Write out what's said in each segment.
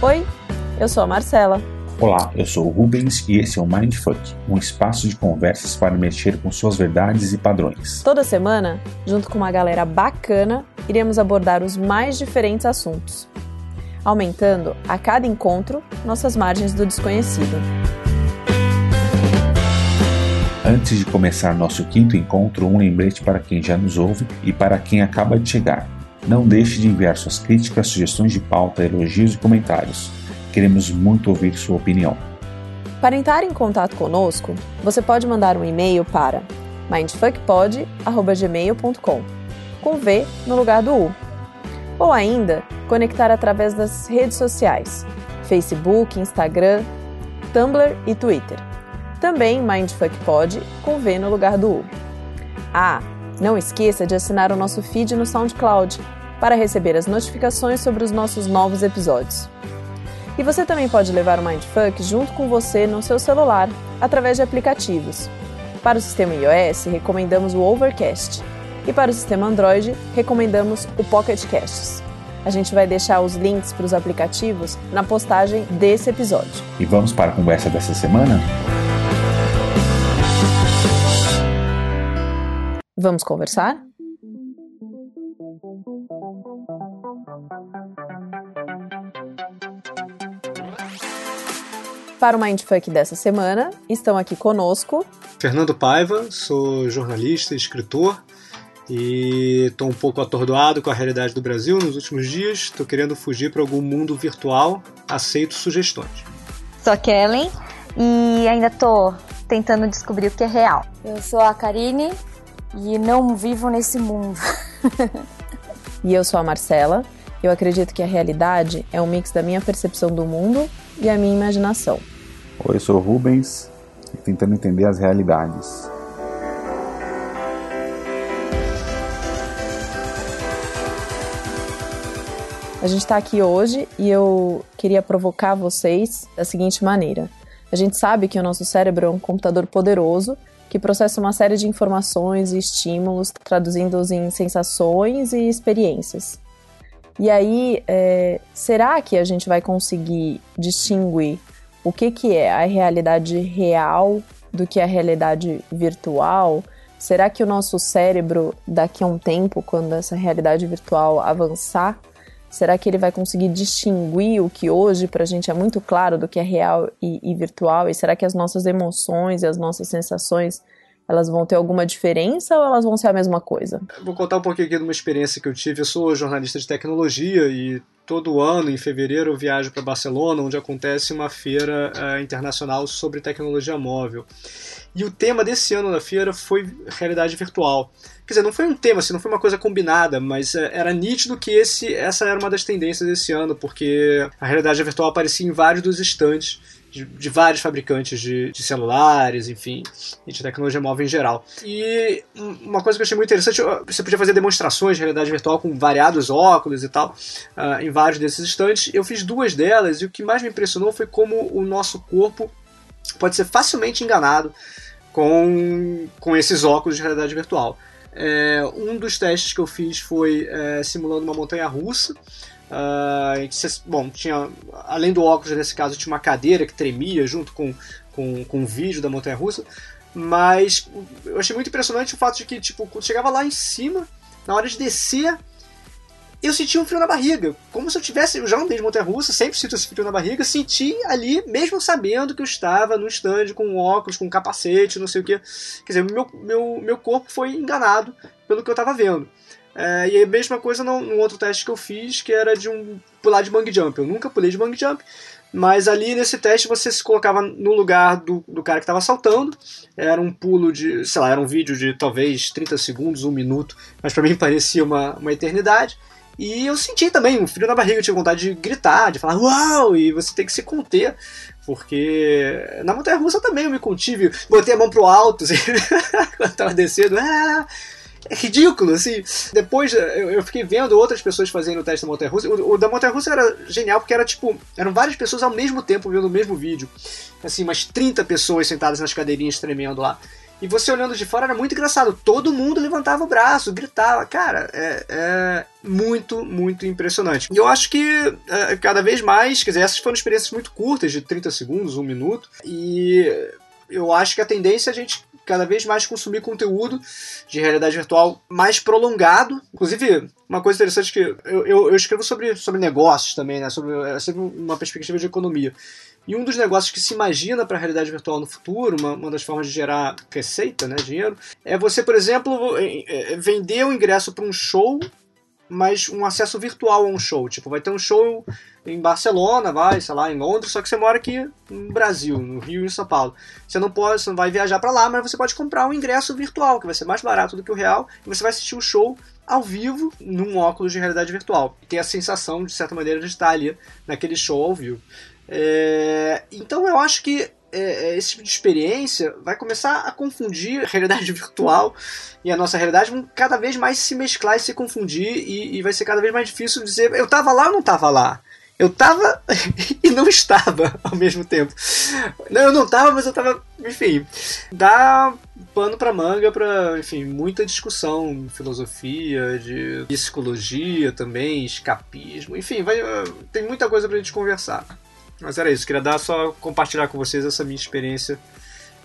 Oi, eu sou a Marcela. Olá, eu sou o Rubens e esse é o Mindfuck, um espaço de conversas para mexer com suas verdades e padrões. Toda semana, junto com uma galera bacana, iremos abordar os mais diferentes assuntos, aumentando a cada encontro nossas margens do desconhecido. Antes de começar nosso quinto encontro, um lembrete para quem já nos ouve e para quem acaba de chegar. Não deixe de enviar suas críticas, sugestões de pauta, elogios e comentários. Queremos muito ouvir sua opinião. Para entrar em contato conosco, você pode mandar um e-mail para mindfuckpod.gmail.com com V no lugar do U. Ou ainda, conectar através das redes sociais, Facebook, Instagram, Tumblr e Twitter. Também mindfuckpod com V no lugar do U. Ah, não esqueça de assinar o nosso feed no SoundCloud para receber as notificações sobre os nossos novos episódios. E você também pode levar o Mindfuck junto com você no seu celular, através de aplicativos. Para o sistema iOS, recomendamos o Overcast. E para o sistema Android, recomendamos o Pocket Casts. A gente vai deixar os links para os aplicativos na postagem desse episódio. E vamos para a conversa dessa semana? Vamos conversar? Para o Mindfuck dessa semana, estão aqui conosco Fernando Paiva, sou jornalista e escritor e estou um pouco atordoado com a realidade do Brasil nos últimos dias. Estou querendo fugir para algum mundo virtual. Aceito sugestões. Sou a Kellen e ainda estou tentando descobrir o que é real. Eu sou a Karine e não vivo nesse mundo. e eu sou a Marcela. Eu acredito que a realidade é um mix da minha percepção do mundo e a minha imaginação. Oi, eu sou Rubens e tentando entender as realidades. A gente está aqui hoje e eu queria provocar vocês da seguinte maneira. A gente sabe que o nosso cérebro é um computador poderoso que processa uma série de informações e estímulos, traduzindo-os em sensações e experiências. E aí, é, será que a gente vai conseguir distinguir o que, que é a realidade real do que a realidade virtual? Será que o nosso cérebro, daqui a um tempo, quando essa realidade virtual avançar, será que ele vai conseguir distinguir o que hoje para a gente é muito claro do que é real e, e virtual? E será que as nossas emoções e as nossas sensações elas vão ter alguma diferença ou elas vão ser a mesma coisa? Vou contar um pouquinho aqui de uma experiência que eu tive. Eu sou jornalista de tecnologia e todo ano, em fevereiro, eu viajo para Barcelona, onde acontece uma feira uh, internacional sobre tecnologia móvel. E o tema desse ano da feira foi realidade virtual. Quer dizer, não foi um tema, assim, não foi uma coisa combinada, mas uh, era nítido que esse, essa era uma das tendências desse ano, porque a realidade virtual aparecia em vários dos estandes de, de vários fabricantes de, de, celulares, enfim, e de tecnologia móvel em geral. E uma coisa que eu achei muito interessante, você podia fazer demonstrações de realidade virtual com variados óculos e tal, uh, em vários desses estantes. Eu fiz duas delas e o que mais me impressionou foi como o nosso corpo pode ser facilmente enganado com, com esses óculos de realidade virtual. É, um dos testes que eu fiz foi é, simulando uma montanha russa. Uh, bom, tinha, além do óculos nesse caso, tinha uma cadeira que tremia junto com, com, com o vídeo da montanha russa. Mas eu achei muito impressionante o fato de que, tipo, quando chegava lá em cima, na hora de descer, eu sentia um frio na barriga. Como se eu tivesse. Eu já andei de montanha russa, sempre sinto esse frio na barriga. Senti ali, mesmo sabendo que eu estava no stand com óculos, com capacete, não sei o que. Quer dizer, meu, meu, meu corpo foi enganado pelo que eu estava vendo. É, e a mesma coisa no, outro teste que eu fiz, que era de um pular de bang jump. Eu nunca pulei de bang jump, mas ali nesse teste você se colocava no lugar do, do cara que estava saltando. Era um pulo de, sei lá, era um vídeo de talvez 30 segundos, um minuto, mas para mim parecia uma, uma eternidade. E eu senti também um frio na barriga, eu tinha vontade de gritar, de falar uau! E você tem que se conter, porque na montanha russa também eu me contive, botei a mão pro alto, assim, quando tava descendo, ah! Ridículo, assim. Depois eu, fiquei vendo outras pessoas fazendo o teste da montanha russa. O, o da montanha russa era genial porque era tipo, eram várias pessoas ao mesmo tempo vendo o mesmo vídeo. Assim, umas 30 pessoas sentadas nas cadeirinhas tremendo lá. E você olhando de fora era muito engraçado. Todo mundo levantava o braço, gritava. Cara, é, é muito, muito impressionante. E eu acho que é, cada vez mais, quer dizer, essas foram experiências muito curtas, de 30 segundos, um minuto, e eu acho que a tendência é a gente cada vez mais consumir conteúdo de realidade virtual mais prolongado. Inclusive, uma coisa interessante que eu, eu, eu escrevo sobre, sobre negócios também, né? Sobre, é sempre uma perspectiva de economia. E um dos negócios que se imagina para a realidade virtual no futuro, uma, uma das formas de gerar receita, né, dinheiro, é você, por exemplo, é, vender o ingresso para um show mas um acesso virtual a um show. Tipo, vai ter um show em Barcelona, vai, sei lá, em Londres, só que você mora aqui no Brasil, no Rio e em São Paulo. Você não pode, você não vai viajar para lá, mas você pode comprar um ingresso virtual, que vai ser mais barato do que o real, e você vai assistir o show ao vivo num óculos de realidade virtual. E ter a sensação, de certa maneira, de estar ali naquele show ao vivo. É... Então eu acho que é, é, esse tipo de experiência vai começar a confundir a realidade virtual e a nossa realidade vão cada vez mais se mesclar e se confundir e, e vai ser cada vez mais difícil dizer eu estava lá ou não estava lá. Eu estava e não estava ao mesmo tempo. Não, eu não estava, mas eu estava, enfim, dá pano para manga para, enfim, muita discussão, filosofia, de psicologia também, escapismo, enfim, vai, tem muita coisa pra gente conversar. Mas era isso, queria dar só compartilhar com vocês essa minha experiência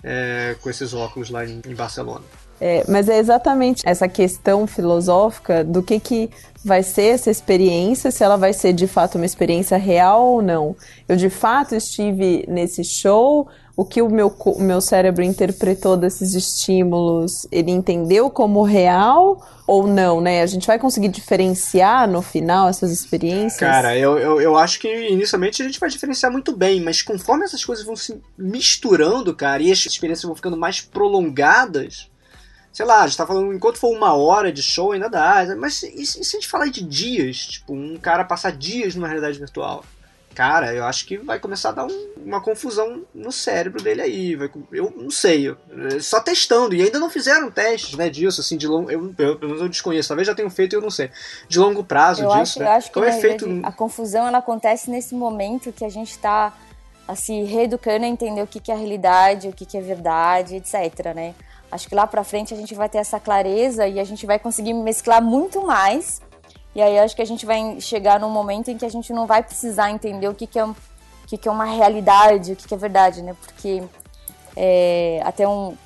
é, com esses óculos lá em, em Barcelona. É, mas é exatamente essa questão filosófica do que, que vai ser essa experiência, se ela vai ser de fato uma experiência real ou não. Eu de fato estive nesse show, o que o meu, o meu cérebro interpretou desses estímulos, ele entendeu como real ou não, né? A gente vai conseguir diferenciar no final essas experiências? Cara, eu, eu, eu acho que inicialmente a gente vai diferenciar muito bem, mas conforme essas coisas vão se misturando, cara, e as experiências vão ficando mais prolongadas, sei lá, a gente tá falando, enquanto for uma hora de show ainda dá, mas e, se a gente falar de dias, tipo, um cara passar dias numa realidade virtual? Cara, eu acho que vai começar a dar um, uma confusão no cérebro dele aí. Vai, eu não sei, eu, só testando. E ainda não fizeram testes né, disso, assim, de longo. Eu, menos eu desconheço, talvez já tenham feito e eu não sei. De longo prazo eu disso. Acho, né? Eu acho que é feito... a confusão ela acontece nesse momento que a gente está assim, reeducando a entender o que, que é realidade, o que, que é verdade, etc. Né? Acho que lá pra frente a gente vai ter essa clareza e a gente vai conseguir mesclar muito mais e aí acho que a gente vai chegar num momento em que a gente não vai precisar entender o que, que, é, o que, que é uma realidade, o que, que é verdade, né? Porque é, até um.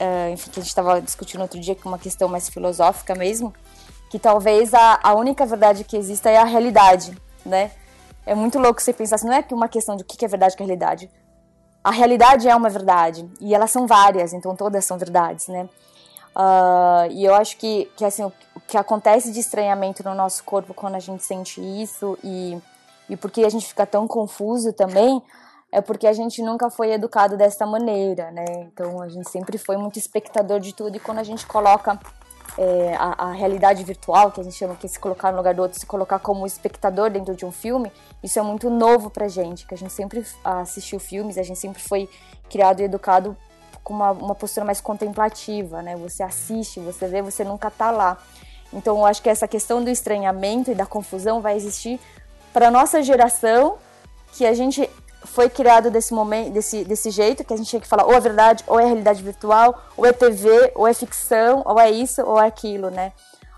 É, enfim, que a gente estava discutindo outro dia, que uma questão mais filosófica mesmo, que talvez a, a única verdade que exista é a realidade, né? É muito louco você pensar assim, não é que uma questão de o que é verdade que é realidade. A realidade é uma verdade, e elas são várias, então todas são verdades, né? Uh, e eu acho que, que assim, o, que acontece de estranhamento no nosso corpo quando a gente sente isso e, e porque a gente fica tão confuso também é porque a gente nunca foi educado dessa maneira, né? Então a gente sempre foi muito espectador de tudo e quando a gente coloca é, a, a, realidade virtual, que a gente chama que se colocar no lugar do outro, se colocar como espectador dentro de um filme, isso é muito novo pra gente, que a gente sempre assistiu filmes, a gente sempre foi criado e educado com uma, uma postura mais contemplativa, né? Você assiste, você vê, você nunca tá lá. Então, eu acho que essa questão do estranhamento e da confusão vai existir para nossa geração, que a gente foi criado desse momento, desse, desse jeito, que a gente tinha que falar ou é verdade, ou é realidade virtual, ou é TV, ou é ficção, ou é isso, ou é aquilo, né?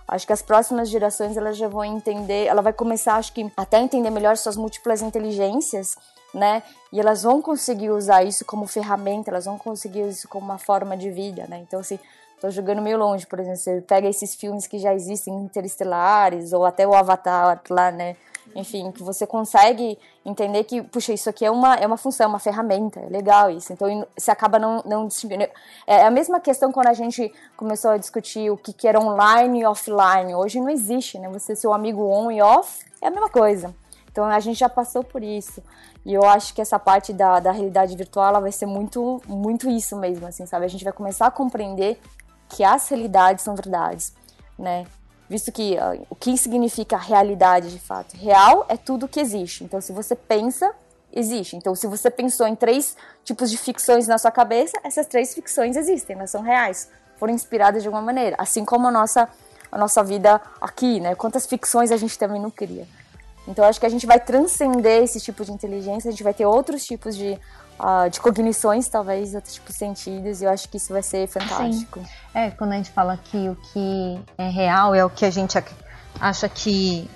Acho que as próximas gerações elas já vão entender, ela vai começar, acho que até entender melhor suas múltiplas inteligências né? E elas vão conseguir usar isso como ferramenta, elas vão conseguir isso como uma forma de vida, né? Então, assim, tô jogando meio longe, por exemplo, você pega esses filmes que já existem, interestelares, ou até o Avatar lá, né? Enfim, que você consegue entender que, puxa, isso aqui é uma, é uma função, é uma ferramenta, é legal isso. Então, você acaba não, não distinguindo. É a mesma questão quando a gente começou a discutir o que, que era online e offline. Hoje não existe, né? Você, seu amigo on e off, é a mesma coisa. Então, a gente já passou por isso. E eu acho que essa parte da, da realidade virtual ela vai ser muito, muito isso mesmo, assim, sabe? A gente vai começar a compreender que as realidades são verdades, né? Visto que uh, o que significa realidade de fato? Real é tudo que existe. Então, se você pensa, existe. Então, se você pensou em três tipos de ficções na sua cabeça, essas três ficções existem, elas são reais, foram inspiradas de alguma maneira. Assim como a nossa, a nossa vida aqui, né? Quantas ficções a gente também não cria. Então, acho que a gente vai transcender esse tipo de inteligência, a gente vai ter outros tipos de, uh, de cognições, talvez, outros tipos de sentidos, e eu acho que isso vai ser fantástico. Sim. É, quando a gente fala que o que é real é o que a gente acha que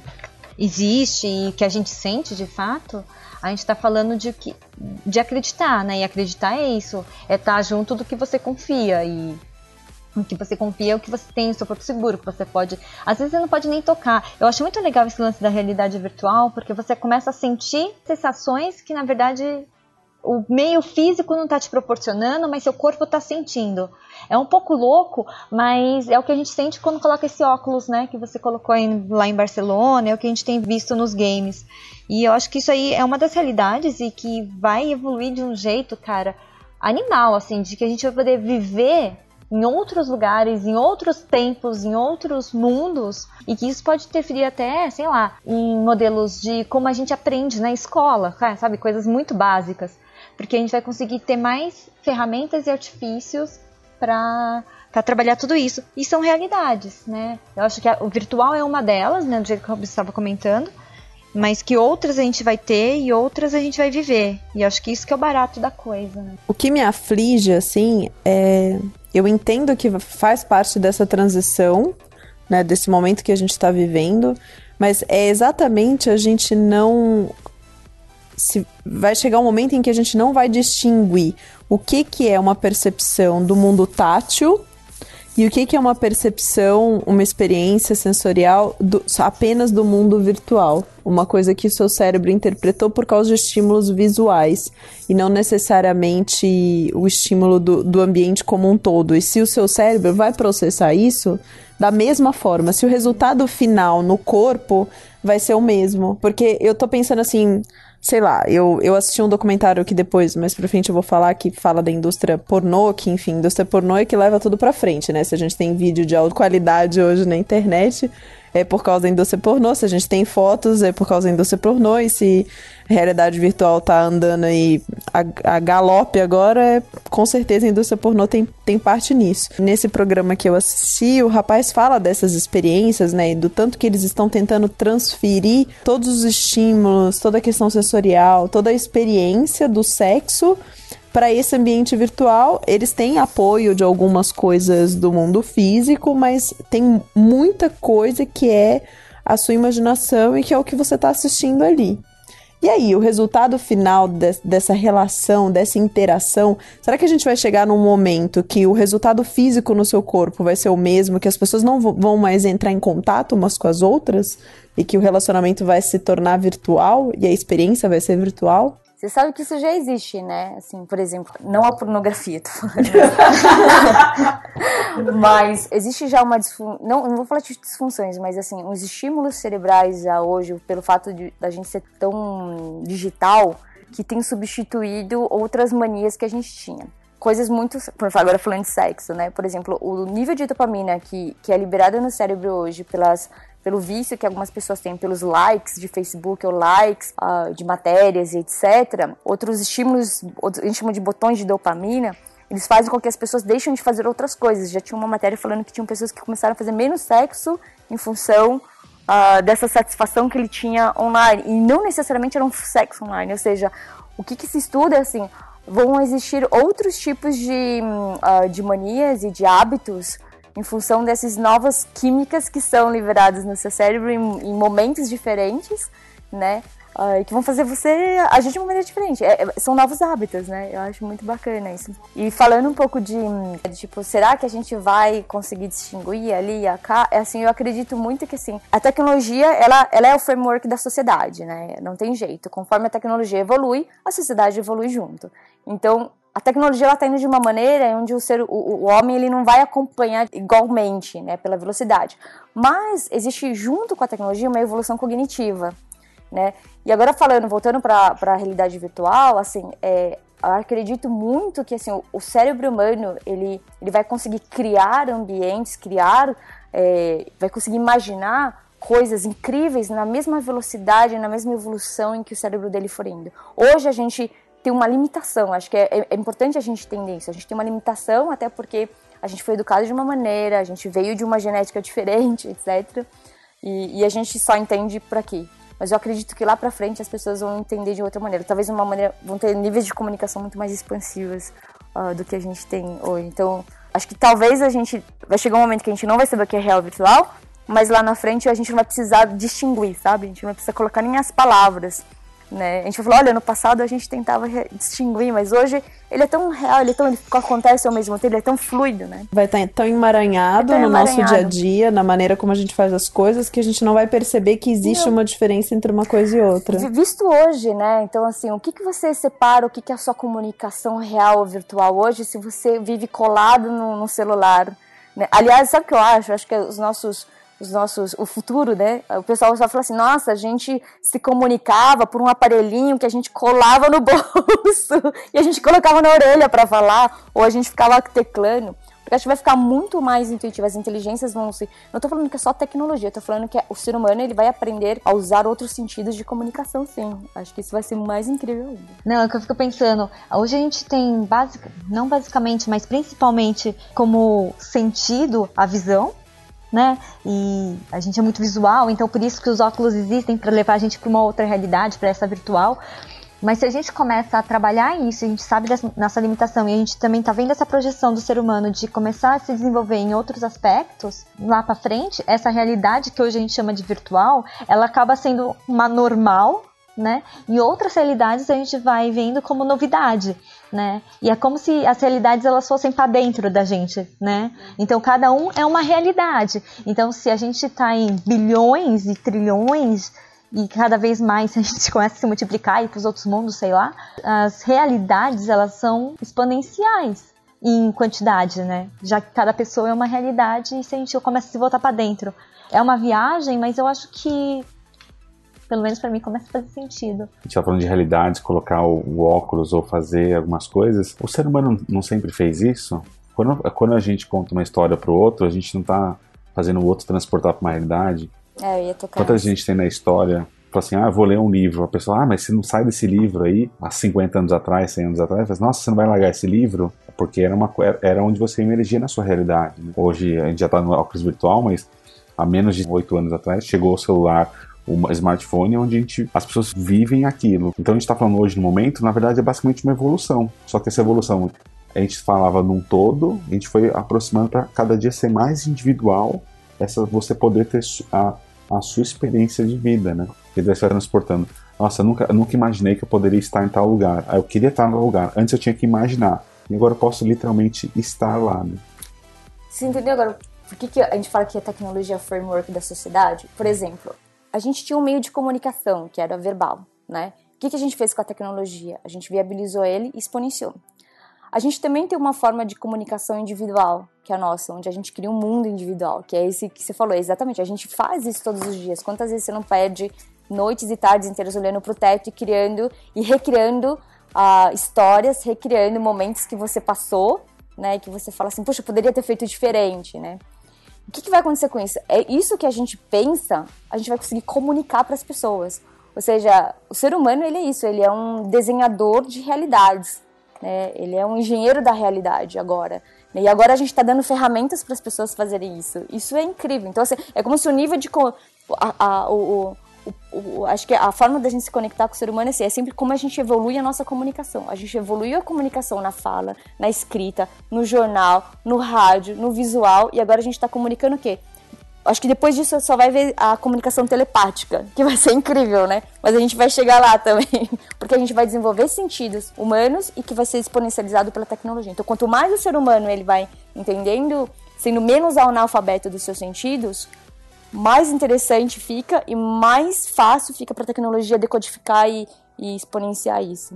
existe e que a gente sente de fato, a gente está falando de, que, de acreditar, né? E acreditar é isso, é estar tá junto do que você confia e que você confia é o que você tem o seu próprio seguro, que você pode. Às vezes você não pode nem tocar. Eu acho muito legal esse lance da realidade virtual, porque você começa a sentir sensações que, na verdade, o meio físico não está te proporcionando, mas seu corpo está sentindo. É um pouco louco, mas é o que a gente sente quando coloca esse óculos, né? Que você colocou em, lá em Barcelona, é o que a gente tem visto nos games. E eu acho que isso aí é uma das realidades e que vai evoluir de um jeito, cara, animal, assim, de que a gente vai poder viver em outros lugares, em outros tempos, em outros mundos, e que isso pode interferir até, sei lá, em modelos de como a gente aprende na escola, sabe? Coisas muito básicas. Porque a gente vai conseguir ter mais ferramentas e artifícios para trabalhar tudo isso. E são realidades, né? Eu acho que a, o virtual é uma delas, né? Do jeito que o estava comentando. Mas que outras a gente vai ter e outras a gente vai viver. E acho que isso que é o barato da coisa. Né? O que me aflige, assim, é. Eu entendo que faz parte dessa transição, né? Desse momento que a gente está vivendo. Mas é exatamente a gente não se vai chegar um momento em que a gente não vai distinguir o que, que é uma percepção do mundo tátil e o que, que é uma percepção, uma experiência sensorial do, apenas do mundo virtual. Uma coisa que o seu cérebro interpretou por causa de estímulos visuais e não necessariamente o estímulo do, do ambiente como um todo. E se o seu cérebro vai processar isso da mesma forma, se o resultado final no corpo vai ser o mesmo. Porque eu tô pensando assim, sei lá, eu, eu assisti um documentário que depois, mais pra frente eu vou falar, que fala da indústria pornô, que enfim, indústria pornô é que leva tudo pra frente, né? Se a gente tem vídeo de alta qualidade hoje na internet, é por causa da indústria pornô. Se a gente tem fotos, é por causa da indústria pornô. E se realidade virtual tá andando aí a, a galope agora, é, com certeza a indústria pornô tem, tem parte nisso. Nesse programa que eu assisti, o rapaz fala dessas experiências, né? E do tanto que eles estão tentando transferir todos os estímulos, toda a questão sensorial, toda a experiência do sexo para esse ambiente virtual, eles têm apoio de algumas coisas do mundo físico, mas tem muita coisa que é a sua imaginação e que é o que você está assistindo ali. E aí, o resultado final de, dessa relação, dessa interação, será que a gente vai chegar num momento que o resultado físico no seu corpo vai ser o mesmo, que as pessoas não vão mais entrar em contato umas com as outras e que o relacionamento vai se tornar virtual e a experiência vai ser virtual? Você sabe que isso já existe, né? Assim, por exemplo, não a pornografia, tô falando. mas existe já uma disfunção, não, não vou falar de disfunções, mas assim, os estímulos cerebrais já hoje, pelo fato de da gente ser tão digital, que tem substituído outras manias que a gente tinha coisas muito. Agora falando de sexo, né? Por exemplo, o nível de dopamina que, que é liberado no cérebro hoje pelas pelo vício que algumas pessoas têm pelos likes de Facebook ou likes uh, de matérias e etc. Outros estímulos, outros, a gente chama de botões de dopamina, eles fazem com que as pessoas deixem de fazer outras coisas. Já tinha uma matéria falando que tinham pessoas que começaram a fazer menos sexo em função uh, dessa satisfação que ele tinha online. E não necessariamente era um sexo online, ou seja, o que, que se estuda é assim, vão existir outros tipos de, uh, de manias e de hábitos em função dessas novas químicas que são liberadas no seu cérebro em, em momentos diferentes, né? Uh, que vão fazer você agir de uma maneira diferente. É, é, são novos hábitos, né? Eu acho muito bacana isso. E falando um pouco de, de, tipo, será que a gente vai conseguir distinguir ali e cá? É assim, eu acredito muito que assim, a tecnologia, ela, ela é o framework da sociedade, né? Não tem jeito. Conforme a tecnologia evolui, a sociedade evolui junto. Então, a tecnologia ela está indo de uma maneira onde o ser o, o, homem ele não vai acompanhar igualmente né pela velocidade mas existe junto com a tecnologia uma evolução cognitiva né e agora falando voltando para a realidade virtual assim é, eu acredito muito que assim o, o, cérebro humano ele ele vai conseguir criar ambientes criar é, vai conseguir imaginar coisas incríveis na mesma velocidade, na mesma evolução em que o cérebro dele for indo. Hoje a gente tem uma limitação. Acho que é, é, é importante a gente entender isso. A gente tem uma limitação, até porque a gente foi educado de uma maneira, a gente veio de uma genética diferente, etc. E, e a gente só entende por aqui. Mas eu acredito que lá para frente as pessoas vão entender de outra maneira. Talvez uma maneira vão ter níveis de comunicação muito mais expansivos uh, do que a gente tem hoje. Então, acho que talvez a gente vai chegar um momento que a gente não vai saber o que é real virtual, mas lá na frente a gente não vai precisar distinguir, sabe? A gente não vai precisar colocar nem as palavras. Né? A gente falou, olha, no passado a gente tentava distinguir, mas hoje ele é tão real, ele é tão ele acontece ao mesmo tempo, ele é tão fluido, né? Vai estar tá tão emaranhado é tão no emaranhado. nosso dia a dia, na maneira como a gente faz as coisas, que a gente não vai perceber que existe uma diferença entre uma coisa e outra. Visto hoje, né? Então, assim, o que, que você separa, o que, que é a sua comunicação real ou virtual hoje, se você vive colado no, no celular? Né? Aliás, sabe o que eu acho? Acho que os nossos os nossos, o futuro, né? O pessoal só fala assim, nossa, a gente se comunicava por um aparelhinho que a gente colava no bolso e a gente colocava na orelha para falar, ou a gente ficava teclando. Porque acho que vai ficar muito mais intuitivo, as inteligências vão se... Não tô falando que é só tecnologia, tô falando que o ser humano ele vai aprender a usar outros sentidos de comunicação, sim. Acho que isso vai ser mais incrível ainda. Não, é que eu fico pensando, hoje a gente tem, basic, não basicamente, mas principalmente como sentido a visão, né? E a gente é muito visual, então por isso que os óculos existem para levar a gente para uma outra realidade, para essa virtual. Mas se a gente começa a trabalhar isso, a gente sabe dessa nossa limitação e a gente também está vendo essa projeção do ser humano de começar a se desenvolver em outros aspectos, lá para frente, essa realidade que hoje a gente chama de virtual, ela acaba sendo uma normal, né? E outras realidades a gente vai vendo como novidade né? E é como se as realidades elas fossem para dentro da gente, né? Então cada um é uma realidade. Então se a gente está em bilhões e trilhões e cada vez mais a gente começa a se multiplicar e para os outros mundos, sei lá, as realidades elas são exponenciais em quantidade, né? Já que cada pessoa é uma realidade e se a gente começa a se voltar para dentro, é uma viagem, mas eu acho que pelo menos para mim, começa a fazer sentido. A gente tá falando de realidades, colocar o, o óculos ou fazer algumas coisas. O ser humano não sempre fez isso? Quando, quando a gente conta uma história para o outro, a gente não está fazendo o outro transportar para uma realidade. É, eu ia tocar. Quanta gente tem na história fala assim, ah, vou ler um livro. A pessoa, ah, mas você não sai desse livro aí há 50 anos atrás, 100 anos atrás. Fala, Nossa, você não vai largar esse livro? Porque era, uma, era onde você emergia na sua realidade. Né? Hoje a gente já está no óculos virtual, mas há menos de 8 anos atrás chegou o celular o smartphone onde a gente, as pessoas vivem aquilo. Então a gente está falando hoje no momento, na verdade é basicamente uma evolução. Só que essa evolução a gente falava num todo, a gente foi aproximando para cada dia ser mais individual, essa você poder ter a, a sua experiência de vida, né? Que vai se transportando. Nossa, eu nunca, nunca imaginei que eu poderia estar em tal lugar. Eu queria estar no lugar. Antes eu tinha que imaginar. E agora eu posso literalmente estar lá, né? Você entendeu agora por que, que a gente fala que a tecnologia é framework da sociedade? Por exemplo, a gente tinha um meio de comunicação, que era verbal, né? O que, que a gente fez com a tecnologia? A gente viabilizou ele e exponenciou. A gente também tem uma forma de comunicação individual, que é a nossa, onde a gente cria um mundo individual, que é esse que você falou, exatamente. A gente faz isso todos os dias. Quantas vezes você não perde noites e tardes inteiras olhando para o teto e criando e recriando uh, histórias, recriando momentos que você passou, né? Que você fala assim, poxa, poderia ter feito diferente, né? O que, que vai acontecer com isso? É isso que a gente pensa, a gente vai conseguir comunicar para as pessoas. Ou seja, o ser humano ele é isso, ele é um desenhador de realidades, né? Ele é um engenheiro da realidade agora. E agora a gente está dando ferramentas para as pessoas fazerem isso. Isso é incrível. Então, assim, é como se o nível de. A, a, o, o, o, acho que a forma da gente se conectar com o ser humano é, assim, é sempre como a gente evolui a nossa comunicação. A gente evoluiu a comunicação na fala, na escrita, no jornal, no rádio, no visual, e agora a gente está comunicando o quê? Acho que depois disso só vai ver a comunicação telepática, que vai ser incrível, né? Mas a gente vai chegar lá também, porque a gente vai desenvolver sentidos humanos e que vai ser exponencializado pela tecnologia. Então, quanto mais o ser humano ele vai entendendo, sendo menos analfabeto dos seus sentidos, mais interessante fica e mais fácil fica para a tecnologia decodificar e, e exponenciar isso.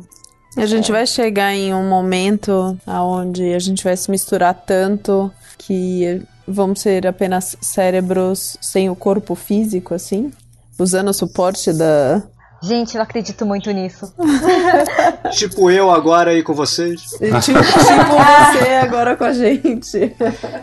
A gente é. vai chegar em um momento onde a gente vai se misturar tanto que vamos ser apenas cérebros sem o corpo físico, assim, usando o suporte da, Gente, eu acredito muito nisso. tipo eu agora aí com vocês. tipo, tipo você agora com a gente.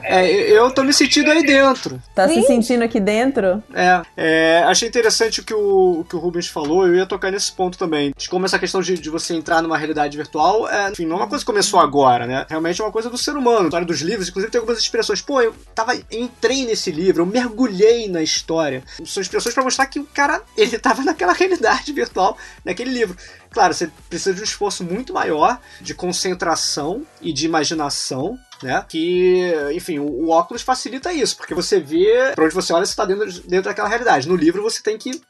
É, eu tô me sentindo aí dentro. Tá Sim. se sentindo aqui dentro? É, é, achei interessante o que o, o que o Rubens falou, eu ia tocar nesse ponto também. De como essa questão de, de você entrar numa realidade virtual, é, enfim, não é uma coisa que começou agora, né? Realmente é uma coisa do ser humano. A história dos livros, inclusive tem algumas expressões. Pô, eu tava, entrei nesse livro, eu mergulhei na história. São expressões para mostrar que o cara, ele tava naquela realidade virtual naquele livro. Claro, você precisa de um esforço muito maior de concentração e de imaginação, né? Que, enfim, o, o óculos facilita isso, porque você vê para onde você olha, você está dentro, dentro daquela realidade. No livro você tem que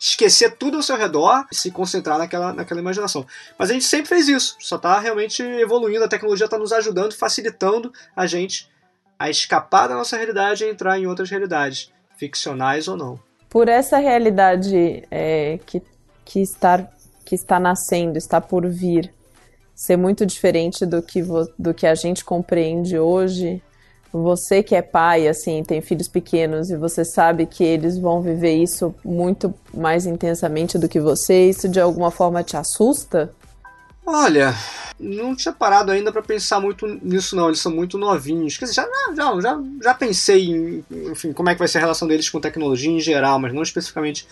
esquecer tudo ao seu redor e se concentrar naquela, naquela imaginação. Mas a gente sempre fez isso, só está realmente evoluindo, a tecnologia está nos ajudando, facilitando a gente a escapar da nossa realidade e entrar em outras realidades, ficcionais ou não. Por essa realidade é, que, que, está, que está nascendo, está por vir, ser muito diferente do que, do que a gente compreende hoje, você que é pai, assim, tem filhos pequenos e você sabe que eles vão viver isso muito mais intensamente do que você, isso de alguma forma te assusta? Olha, não tinha parado ainda para pensar muito nisso não, eles são muito novinhos. Quer dizer, já, já, já, já pensei em enfim, como é que vai ser a relação deles com tecnologia em geral, mas não especificamente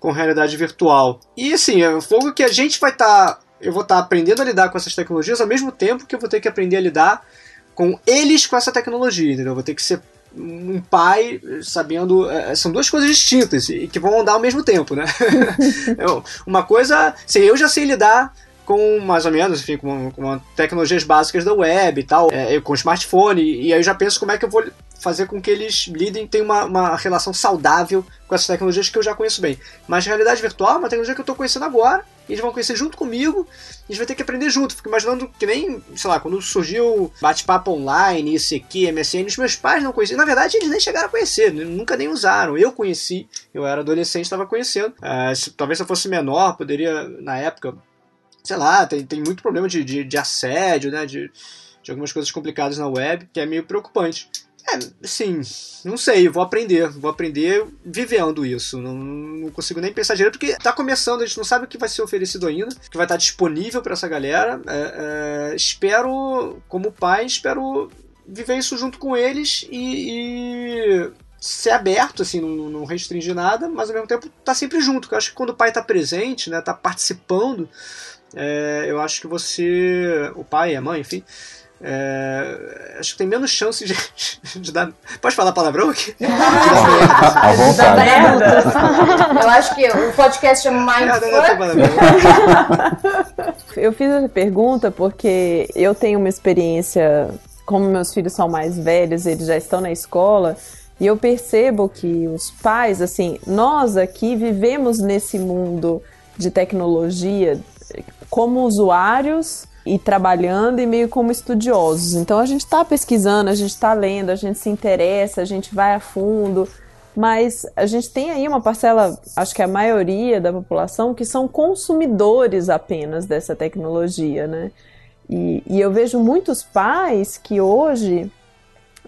com realidade virtual. E assim, é fogo que a gente vai estar. Tá, eu vou estar tá aprendendo a lidar com essas tecnologias ao mesmo tempo que eu vou ter que aprender a lidar com eles com essa tecnologia, entendeu? Eu vou ter que ser um pai sabendo. É, são duas coisas distintas e que vão andar ao mesmo tempo, né? uma coisa. Assim, eu já sei lidar com mais ou menos, enfim, com, com tecnologias básicas da web e tal, é, com smartphone, e aí eu já penso como é que eu vou fazer com que eles lidem, tenham uma, uma relação saudável com essas tecnologias que eu já conheço bem. Mas realidade virtual é uma tecnologia que eu estou conhecendo agora, eles vão conhecer junto comigo, a gente vai ter que aprender junto. Fico imaginando que nem, sei lá, quando surgiu bate-papo online, isso aqui, MSN, os meus pais não conheciam. Na verdade, eles nem chegaram a conhecer, nunca nem usaram. Eu conheci, eu era adolescente, estava conhecendo. Uh, se, talvez se eu fosse menor, poderia, na época, sei lá, tem, tem muito problema de, de, de assédio, né? De, de algumas coisas complicadas na web, que é meio preocupante. É, sim, não sei, vou aprender, vou aprender vivendo isso. Não, não, consigo nem pensar direito, porque tá começando, a gente não sabe o que vai ser oferecido ainda, que vai estar disponível para essa galera. É, é, espero, como pai, espero viver isso junto com eles e, e ser aberto, assim, não, não, restringir nada, mas ao mesmo tempo tá sempre junto. Eu acho que quando o pai tá presente, né, tá participando, é, eu acho que você, o pai, a mãe, enfim, é, acho que tem menos chance de, de dar. Pode falar palavrão aqui? À vontade. Eu acho que o podcast é mais. Eu fiz essa pergunta porque eu tenho uma experiência, como meus filhos são mais velhos, eles já estão na escola. E eu percebo que os pais, assim, nós aqui vivemos nesse mundo de tecnologia como usuários e trabalhando e meio como estudiosos. Então a gente está pesquisando, a gente está lendo, a gente se interessa, a gente vai a fundo, mas a gente tem aí uma parcela, acho que a maioria da população, que são consumidores apenas dessa tecnologia, né? E, e eu vejo muitos pais que hoje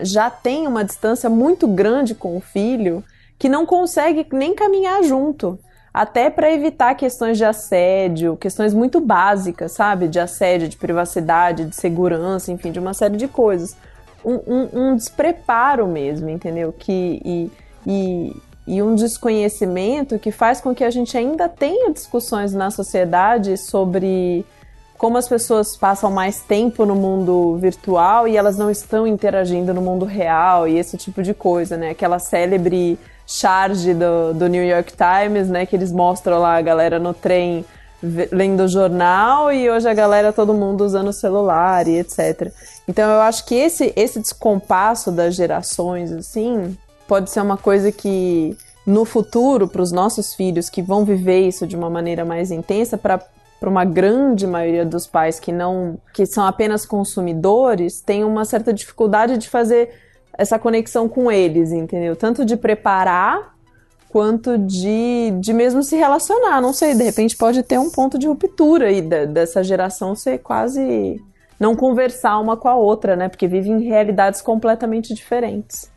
já têm uma distância muito grande com o filho que não consegue nem caminhar junto até para evitar questões de assédio, questões muito básicas, sabe? De assédio, de privacidade, de segurança, enfim, de uma série de coisas. Um, um, um despreparo mesmo, entendeu? Que, e, e, e um desconhecimento que faz com que a gente ainda tenha discussões na sociedade sobre como as pessoas passam mais tempo no mundo virtual e elas não estão interagindo no mundo real e esse tipo de coisa, né? Aquela célebre charge do, do New York Times, né? Que eles mostram lá a galera no trem lendo o jornal e hoje a galera, todo mundo usando celular e etc. Então eu acho que esse, esse descompasso das gerações, assim, pode ser uma coisa que no futuro, para os nossos filhos que vão viver isso de uma maneira mais intensa, para para uma grande maioria dos pais que não que são apenas consumidores, tem uma certa dificuldade de fazer essa conexão com eles, entendeu? Tanto de preparar quanto de, de mesmo se relacionar. Não sei, de repente pode ter um ponto de ruptura aí da, dessa geração ser quase não conversar uma com a outra, né? Porque vivem em realidades completamente diferentes.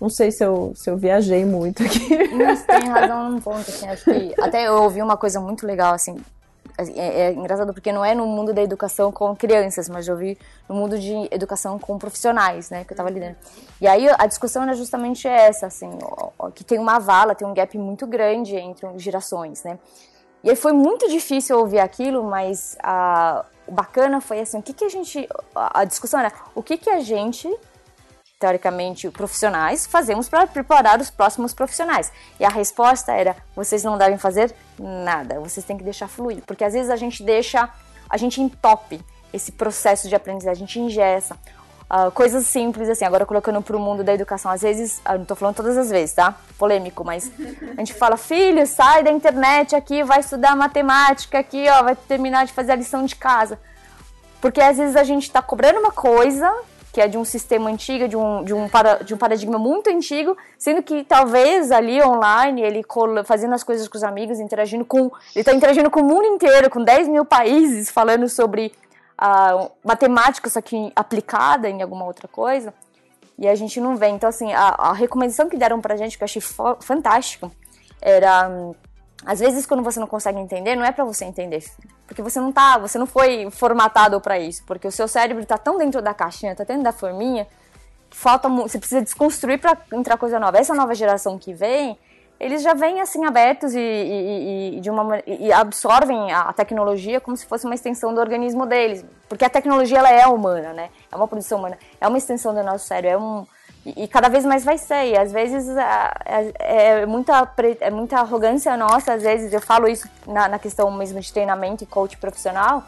Não sei se eu, se eu viajei muito aqui. Mas tem razão num ponto, assim, acho que até eu ouvi uma coisa muito legal, assim, Assim, é, é, engraçado porque não é no mundo da educação com crianças, mas eu vi no mundo de educação com profissionais, né, que eu estava lidando. E aí a discussão era justamente essa, assim, que tem uma vala, tem um gap muito grande entre gerações, né. E aí foi muito difícil ouvir aquilo, mas a, o bacana foi assim, o que que a gente, a discussão era, o que que a gente teoricamente, profissionais, fazemos para preparar os próximos profissionais. E a resposta era: vocês não devem fazer nada, vocês têm que deixar fluir. Porque às vezes a gente deixa, a gente entope esse processo de aprendizagem, a gente ingessa. Uh, coisas simples, assim, agora colocando para o mundo da educação, às vezes, eu não estou falando todas as vezes, tá? Polêmico, mas a gente fala, filho, sai da internet aqui, vai estudar matemática aqui, ó, vai terminar de fazer a lição de casa. Porque às vezes a gente está cobrando uma coisa que é de um sistema antigo, de um, de um, para, de um paradigma muito antigo, sendo que talvez ali online, ele fazendo as coisas com os amigos, interagindo com. Ele está interagindo com o mundo inteiro, com 10 mil países, falando sobre a matemática, só que aplicada em alguma outra coisa, e a gente não vê. Então, assim, a, a recomendação que deram pra gente, que eu achei fantástico, era. Às vezes, quando você não consegue entender, não é para você entender, porque você não tá, você não foi formatado para isso, porque o seu cérebro tá tão dentro da caixinha, tá dentro da forminha, que falta, você precisa desconstruir para entrar coisa nova. Essa nova geração que vem, eles já vêm assim abertos e, e, e, de uma, e absorvem a tecnologia como se fosse uma extensão do organismo deles, porque a tecnologia ela é humana, né? É uma produção humana, é uma extensão do nosso cérebro, é um e, cada vez mais vai ser. E às vezes é, é, muita é muita arrogância nossa, às vezes eu falo isso na, na questão mesmo de treinamento e coach profissional,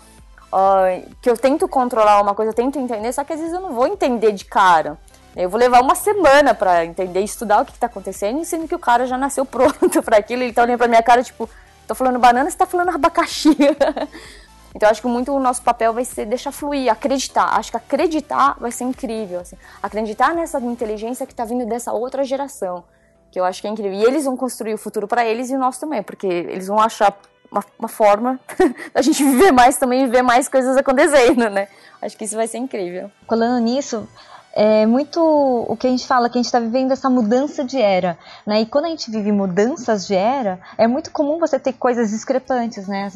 uh, que eu tento controlar uma coisa, eu tento entender, só que às vezes eu não vou entender de cara. Eu vou levar uma semana para entender, estudar o que, está acontecendo, sendo que o cara já nasceu pronto para aquilo. Ele tá olhando pra minha cara, tipo, tô falando banana, você tá falando abacaxi. então acho que muito o nosso papel vai ser deixar fluir, acreditar. Acho que acreditar vai ser incrível. Assim. Acreditar nessa inteligência que tá vindo dessa outra geração. Que eu acho que é incrível. E eles vão construir o futuro para eles e o nosso também, porque eles vão achar uma, uma forma da gente viver mais também e ver mais coisas acontecendo, né? Acho que isso vai ser incrível. Falando nisso, é muito o que a gente fala, que a gente está vivendo essa mudança de era, né? E quando a gente vive mudanças de era, é muito comum você ter coisas discrepantes, né?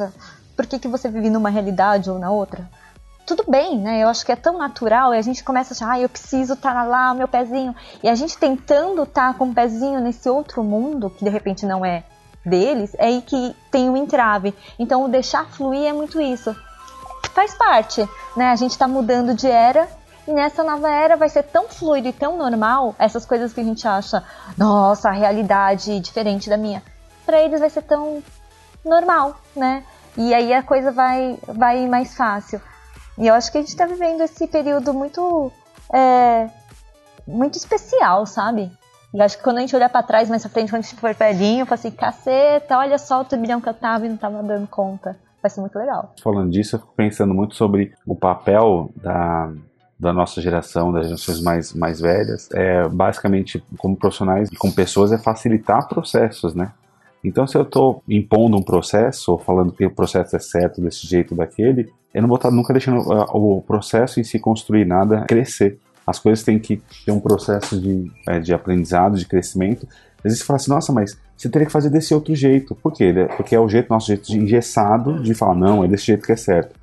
Por que, que você vive numa realidade ou na outra? Tudo bem, né? Eu acho que é tão natural e a gente começa a achar, ah, eu preciso estar tá lá, meu pezinho. E a gente tentando estar tá com o pezinho nesse outro mundo, que de repente não é deles, é aí que tem o um entrave. Então o deixar fluir é muito isso. Faz parte, né? A gente está mudando de era e nessa nova era vai ser tão fluido e tão normal, essas coisas que a gente acha, nossa, a realidade diferente da minha, para eles vai ser tão normal, né? E aí a coisa vai, vai mais fácil. E eu acho que a gente tá vivendo esse período muito. É, muito especial, sabe? E acho que quando a gente olhar para trás mais pra frente, quando a gente for velhinho, fala assim, caceta, olha só o turbilhão que eu tava e não tava dando conta. Vai ser muito legal. Falando disso, eu fico pensando muito sobre o papel da, da nossa geração, das gerações mais, mais velhas, é basicamente como profissionais e como pessoas é facilitar processos, né? Então, se eu estou impondo um processo, ou falando que o processo é certo desse jeito daquele, eu não vou estar nunca deixando uh, o processo em si construir nada crescer. As coisas têm que ter um processo de, é, de aprendizado, de crescimento. Às vezes você fala assim, nossa, mas você teria que fazer desse outro jeito. Por quê? Porque é o jeito, nosso jeito de engessado de falar, não, é desse jeito que é certo.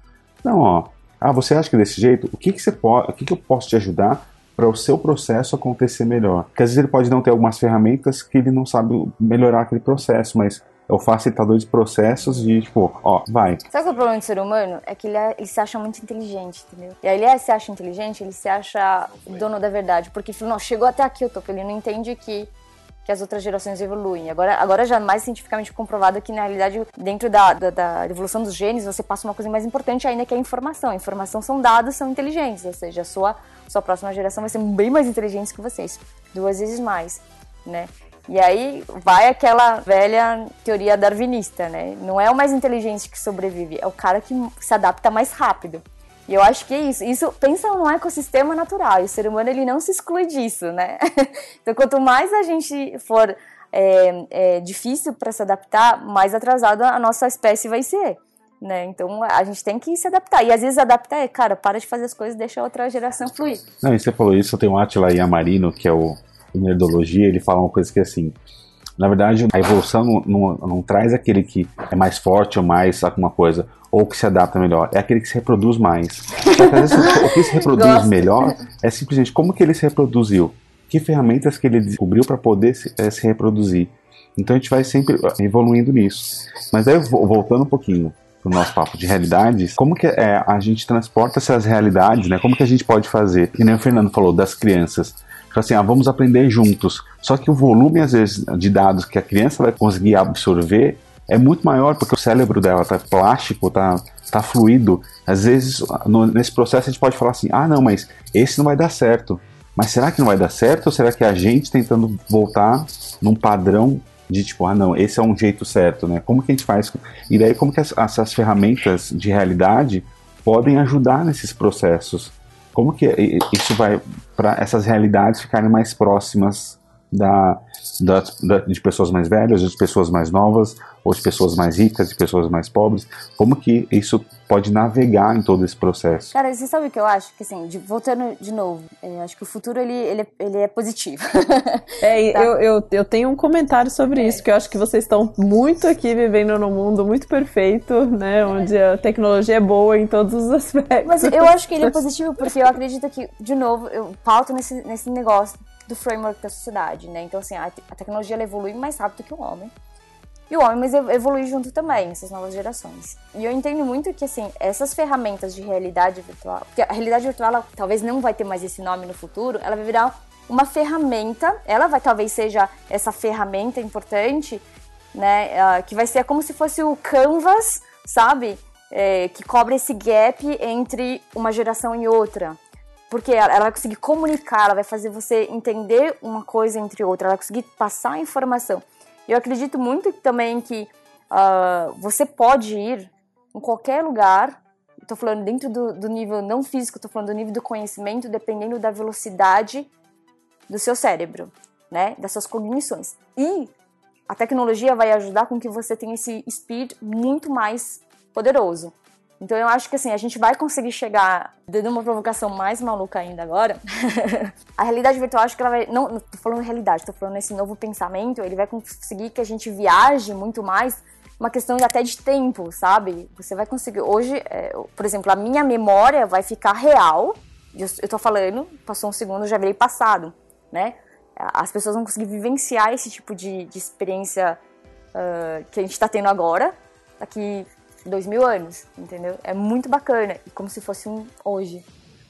Não, ó, ah, você acha que é desse jeito? O que, que você pode, o que, que eu posso te ajudar para o seu processo acontecer melhor? Porque às vezes ele pode não ter algumas ferramentas que ele não sabe melhorar aquele processo, mas é o facilitador de processos e, tipo, ó, vai. Sabe qual é o problema do ser humano? É que ele, é, ele se acha muito inteligente, entendeu? E aí ele é, se acha inteligente, ele se acha dono da verdade. Porque, não, chegou até aqui, eu tô, ele não entende que que as outras gerações evoluem. Agora, agora já é mais cientificamente comprovado que, na realidade, dentro da, da, da, evolução dos genes, você passa uma coisa mais importante ainda, que é a informação. A informação são dados, são inteligentes, ou seja, a sua, sua próxima geração vai ser bem mais inteligente que vocês, duas vezes mais, né? E aí vai aquela velha teoria darwinista, né? Não é o mais inteligente que sobrevive, é o cara que se adapta mais rápido. E eu acho que é isso. Isso pensa num ecossistema natural. E o ser humano ele não se exclui disso, né? então, quanto mais a gente for é, é difícil para se adaptar, mais atrasada a nossa espécie vai ser. Né? Então a gente tem que se adaptar. E às vezes adaptar é, cara, para de fazer as coisas, deixa a outra geração fluir. Não, e você falou isso, eu tenho o Atila Yamarino, que é o Nerdologia, ele fala uma coisa que é assim. Na verdade, a evolução não, não, não, traz aquele que é mais forte ou mais alguma coisa, ou que se adapta melhor, é aquele que se reproduz mais. Vezes, o que se reproduz Gosto. melhor é simplesmente como que ele se reproduziu, que ferramentas que ele descobriu para poder se, é, se, reproduzir. Então a gente vai sempre evoluindo nisso. Mas aí, voltando um pouquinho para nosso papo de realidades, como que é, a gente transporta essas realidades, né? Como que a gente pode fazer? E nem o Fernando falou das crianças assim, ah, vamos aprender juntos. Só que o volume, às vezes, de dados que a criança vai conseguir absorver é muito maior, porque o cérebro dela tá plástico, tá, tá fluido. Às vezes, no, nesse processo, a gente pode falar assim: ah, não, mas esse não vai dar certo. Mas será que não vai dar certo? Ou será que é a gente tentando voltar num padrão de tipo, ah, não, esse é um jeito certo, né? Como que a gente faz? E daí, como que as, essas ferramentas de realidade podem ajudar nesses processos? Como que isso vai para essas realidades ficarem mais próximas da, da, da, de pessoas mais velhas, de pessoas mais novas, ou de pessoas mais ricas, de pessoas mais pobres? Como que isso pode navegar em todo esse processo? Cara, você sabe o que eu acho? Que assim, de, voltando de novo, é, acho que o futuro ele, ele, é, ele é positivo. é, tá? eu, eu, eu tenho um comentário sobre é. isso, que eu acho que vocês estão muito aqui vivendo num mundo muito perfeito, né? Onde a tecnologia é boa em todos os aspectos. Mas eu acho que ele é positivo porque eu acredito que, de novo, eu pauto nesse, nesse negócio do framework da sociedade, né? Então, assim, a, a tecnologia evolui mais rápido que o homem. E o homem mas evolui junto também, essas novas gerações. E eu entendo muito que, assim, essas ferramentas de realidade virtual, porque a realidade virtual ela, talvez não vai ter mais esse nome no futuro, ela vai virar uma ferramenta, ela vai talvez seja essa ferramenta importante, né, uh, que vai ser como se fosse o canvas, sabe, é, que cobre esse gap entre uma geração e outra porque ela vai conseguir comunicar, ela vai fazer você entender uma coisa entre outra, ela vai conseguir passar a informação. Eu acredito muito também que uh, você pode ir em qualquer lugar, estou falando dentro do, do nível não físico, estou falando do nível do conhecimento, dependendo da velocidade do seu cérebro, né, das suas cognições. E a tecnologia vai ajudar com que você tenha esse speed muito mais poderoso. Então eu acho que assim, a gente vai conseguir chegar, dando uma provocação mais maluca ainda agora. a realidade virtual, acho que ela vai. Não, não tô falando realidade, tô falando esse novo pensamento, ele vai conseguir que a gente viaje muito mais. Uma questão até de tempo, sabe? Você vai conseguir. Hoje, é, por exemplo, a minha memória vai ficar real. Eu, eu tô falando, passou um segundo, já virei passado, né? As pessoas vão conseguir vivenciar esse tipo de, de experiência uh, que a gente está tendo agora, daqui dois mil anos, entendeu? É muito bacana, como se fosse um hoje.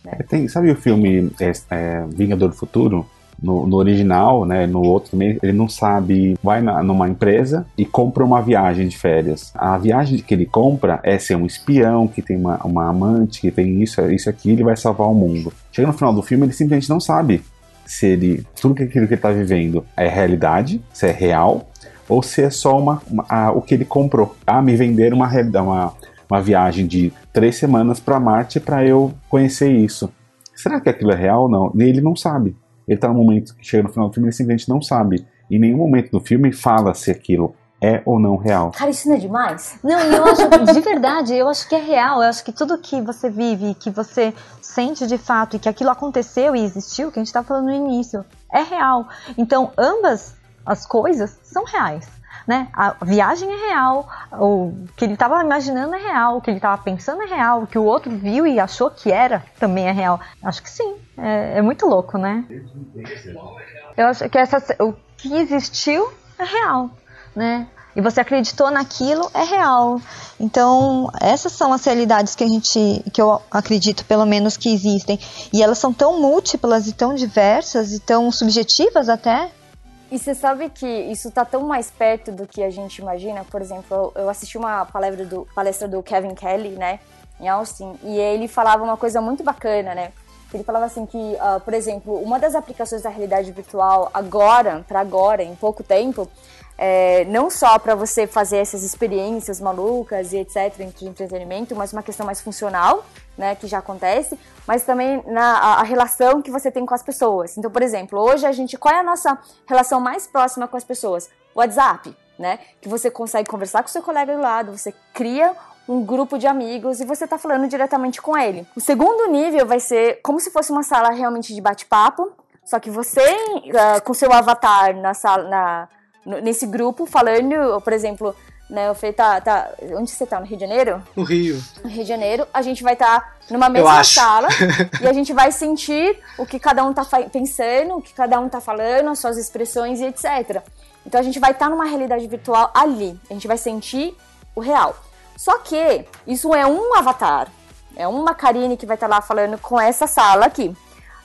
Né? É, tem, sabe o filme é, é, Vingador do Futuro? No, no, original, né, no outro também, ele não sabe, vai na, numa empresa e compra uma viagem de férias. A viagem que ele compra é ser um espião, que tem uma, uma amante, que tem isso, isso aqui, ele vai salvar o mundo. Chega no final do filme, ele simplesmente não sabe se ele, tudo aquilo que ele está vivendo é realidade, se é real, ou se é só uma, uma a, o que ele comprou. Ah, me vender uma, uma, uma viagem de três semanas para Marte para eu conhecer isso. Será que aquilo é real ou não? Ele não sabe. Ele está no momento que chega no final do filme, ele simplesmente não sabe. Em nenhum momento do filme fala se aquilo é ou não real. Cara, isso não é demais? Não, eu acho, de verdade, eu acho que é real. Eu acho que tudo que você vive, que você sente de fato e que aquilo aconteceu e existiu, que a gente estava falando no início, é real. Então, ambas as coisas são reais. Né? A viagem é real, o que ele estava imaginando é real, o que ele estava pensando é real, o que o outro viu e achou que era também é real. Acho que sim, é, é muito louco, né? Eu acho que essa, o que existiu é real, né? E você acreditou naquilo é real. Então, essas são as realidades que a gente, que eu acredito pelo menos que existem. E elas são tão múltiplas e tão diversas e tão subjetivas até, e você sabe que isso tá tão mais perto do que a gente imagina? Por exemplo, eu assisti uma palestra do, palestra do Kevin Kelly, né, em Austin, e ele falava uma coisa muito bacana, né? Ele falava assim que, uh, por exemplo, uma das aplicações da realidade virtual agora, para agora, em pouco tempo, é, não só para você fazer essas experiências malucas e etc. de entretenimento, mas uma questão mais funcional, né, que já acontece, mas também na a, a, relação que você tem com as pessoas. Então, por exemplo, hoje a gente, qual é a nossa relação mais próxima com as pessoas? WhatsApp, né, que você consegue conversar com seu colega do lado, você cria um grupo de amigos e você está falando diretamente com ele. O segundo nível vai ser como se fosse uma sala realmente de bate-papo, só que você uh, com seu avatar na sala, na, nesse grupo falando, por exemplo, né, o Fê tá, tá. Onde você tá? No Rio de Janeiro? No Rio. No Rio de Janeiro, a gente vai estar tá numa mesma sala e a gente vai sentir o que cada um tá pensando, o que cada um tá falando, as suas expressões e etc. Então a gente vai estar tá numa realidade virtual ali. A gente vai sentir o real. Só que isso é um avatar. É uma Karine que vai estar tá lá falando com essa sala aqui.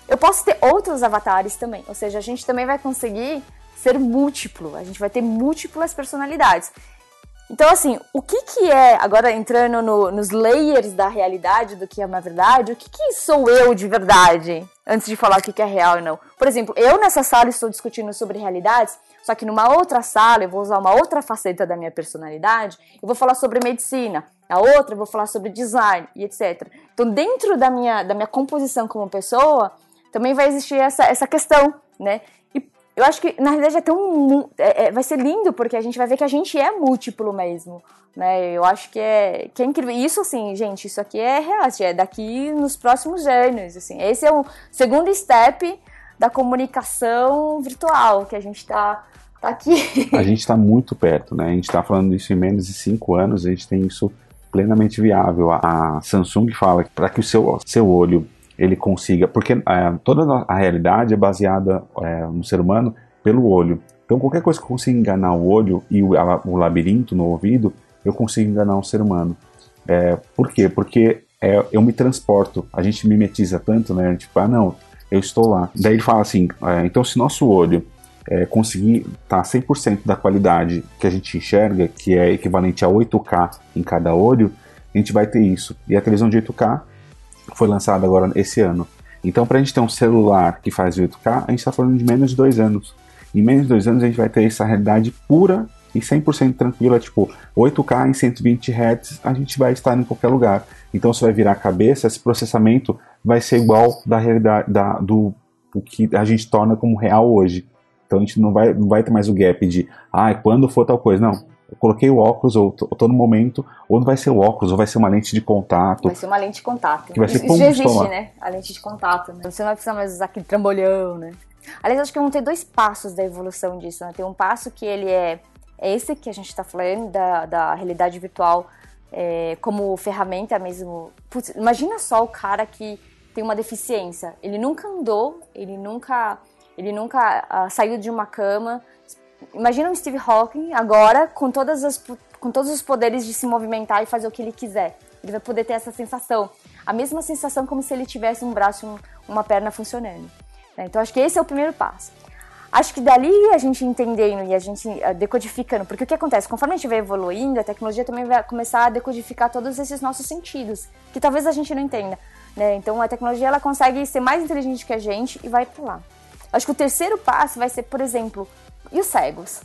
eu posso ter outros avatares também. Ou seja, a gente também vai conseguir ser múltiplo, a gente vai ter múltiplas personalidades. Então, assim, o que que é, agora entrando no, nos layers da realidade, do que é uma verdade, o que que sou eu de verdade? Antes de falar o que que é real e não. Por exemplo, eu nessa sala estou discutindo sobre realidades, só que numa outra sala eu vou usar uma outra faceta da minha personalidade, eu vou falar sobre medicina, a outra eu vou falar sobre design e etc. Então, dentro da minha, da minha composição como pessoa, também vai existir essa, essa questão, né? Eu acho que na realidade é tão é, é, vai ser lindo porque a gente vai ver que a gente é múltiplo mesmo né? Eu acho que é que é incrível. Isso assim gente isso aqui é real assim, é daqui nos próximos anos assim. Esse é o segundo step da comunicação virtual que a gente está tá aqui. A gente está muito perto né? A gente está falando disso em menos de cinco anos a gente tem isso plenamente viável. A Samsung fala para que o seu seu olho ele consiga, porque é, toda a realidade é baseada é, no ser humano pelo olho. Então qualquer coisa que eu consiga enganar o olho e o, a, o labirinto no ouvido, eu consigo enganar um ser humano. É, por quê? Porque é, eu me transporto, a gente mimetiza tanto, né? Tipo, ah não, eu estou lá. Daí ele fala assim, é, então se nosso olho é, conseguir estar tá 100% da qualidade que a gente enxerga, que é equivalente a 8K em cada olho, a gente vai ter isso. E a televisão de 8K foi lançado agora esse ano. Então, para a gente ter um celular que faz 8K, a gente está falando de menos de dois anos. Em menos de dois anos, a gente vai ter essa realidade pura e 100% tranquila, tipo 8K em 120 Hz, a gente vai estar em qualquer lugar. Então, você vai virar a cabeça, esse processamento vai ser igual da realidade da, do o que a gente torna como real hoje. Então, a gente não vai, não vai ter mais o gap de, ah, quando for tal coisa. Não, eu coloquei o óculos, ou tô no momento, ou não vai ser o óculos, ou vai ser uma lente de contato. Vai ser uma lente de contato. Que vai ser Isso já existe, né? A lente de contato. Né? Você não vai precisar mais usar aquele trambolhão, né? Aliás, acho que vão ter dois passos da evolução disso, né? Tem um passo que ele é, é esse que a gente está falando, da, da realidade virtual é, como ferramenta mesmo. Putz, imagina só o cara que tem uma deficiência. Ele nunca andou, ele nunca, ele nunca uh, saiu de uma cama, Imagina o Steve Hawking agora com, todas as, com todos os poderes de se movimentar e fazer o que ele quiser. Ele vai poder ter essa sensação. A mesma sensação como se ele tivesse um braço e uma perna funcionando. Né? Então acho que esse é o primeiro passo. Acho que dali a gente entendendo e a gente eh, decodificando, porque o que acontece? Conforme a gente vai evoluindo, a tecnologia também vai começar a decodificar todos esses nossos sentidos, que talvez a gente não entenda. Né? Então a tecnologia ela consegue ser mais inteligente que a gente e vai para lá. Acho que o terceiro passo vai ser, por exemplo, e os cegos?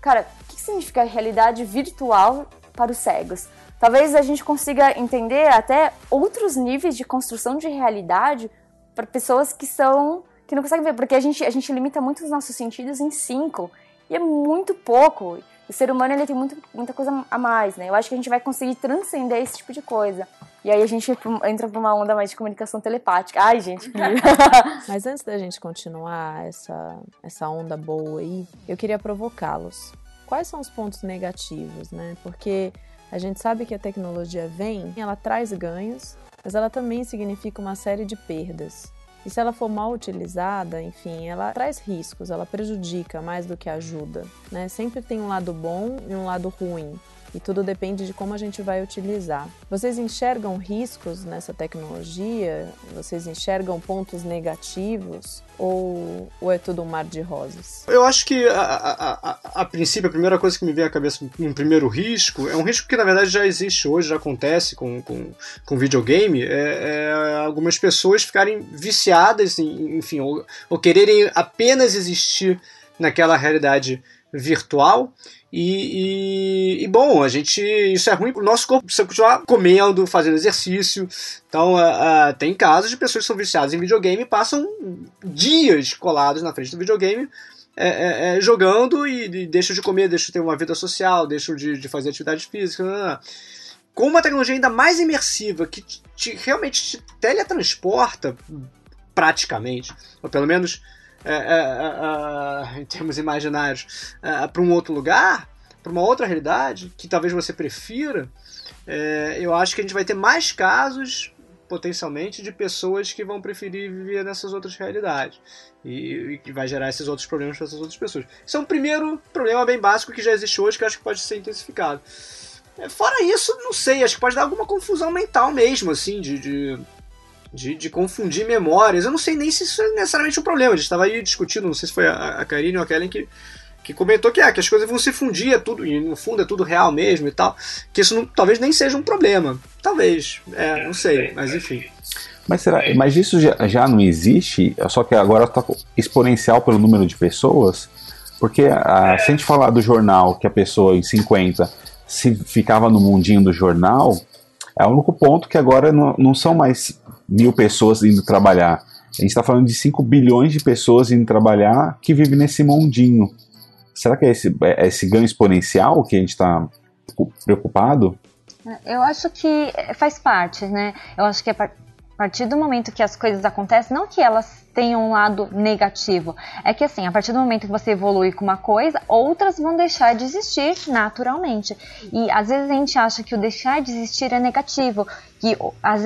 Cara, o que significa realidade virtual para os cegos? Talvez a gente consiga entender até outros níveis de construção de realidade para pessoas que são que não conseguem ver, porque a gente, a gente limita muito os nossos sentidos em cinco e é muito pouco. O ser humano ele tem muito, muita coisa a mais, né? Eu acho que a gente vai conseguir transcender esse tipo de coisa. E aí a gente entra pra uma onda mais de comunicação telepática. Ai, gente. Mas antes da gente continuar essa, essa onda boa aí, eu queria provocá-los. Quais são os pontos negativos, né? Porque a gente sabe que a tecnologia vem, ela traz ganhos, mas ela também significa uma série de perdas. E se ela for mal utilizada, enfim, ela traz riscos, ela prejudica mais do que ajuda, né? Sempre tem um lado bom e um lado ruim e tudo depende de como a gente vai utilizar. Vocês enxergam riscos nessa tecnologia? Vocês enxergam pontos negativos? Ou, ou é tudo um mar de rosas? Eu acho que, a, a, a, a, princípio, a primeira coisa que me vem à cabeça, um primeiro risco, é um risco que na verdade já existe hoje, já acontece com, com, com videogame, é, é algumas pessoas ficarem viciadas, enfim, ou, ou quererem apenas existir naquela realidade virtual e, e, e, bom, a gente. Isso é ruim pro nosso corpo você continuar comendo, fazendo exercício. Então, uh, uh, tem casos de pessoas que são viciadas em videogame e passam dias colados na frente do videogame. É, é, é, jogando e, e deixam de comer, deixam de ter uma vida social, deixam de, de fazer atividade física. Não, não, não. Com uma tecnologia ainda mais imersiva que te, te, realmente te teletransporta praticamente, ou pelo menos em termos imaginários, para um outro lugar, para uma outra realidade, que talvez você prefira, eu acho que a gente vai ter mais casos potencialmente de pessoas que vão preferir viver nessas outras realidades e, que vai gerar esses outros problemas para essas outras pessoas. Isso é um primeiro problema bem básico que já existe hoje que eu acho que pode ser intensificado. Fora isso, não sei, acho que pode dar alguma confusão mental mesmo, assim, de, de de, de, confundir memórias. Eu não sei nem se isso é necessariamente um problema. A gente estava aí discutindo, não sei se foi a, a Karine ou a Kellen que, que comentou que, é, que as coisas vão se fundir, é tudo, e no fundo é tudo real mesmo e tal. Que isso não, talvez nem seja um problema. Talvez, é, não sei, mas enfim. Mas, será, mas isso já, já não existe, só que agora está exponencial pelo número de pessoas? Porque a, se a gente falar do jornal, que a pessoa em 50 se ficava no mundinho do jornal, é o único ponto que agora não, não são mais mil pessoas indo trabalhar. A gente está falando de 5 bilhões de pessoas indo trabalhar que vivem nesse mundinho. Será que é esse, é esse ganho exponencial que a gente está preocupado? Eu acho que faz parte, né? Eu acho que a partir do momento que as coisas acontecem, não que elas tenham um lado negativo, é que assim, a partir do momento que você evolui com uma coisa, outras vão deixar de existir naturalmente. E às vezes a gente acha que o deixar de existir é negativo, que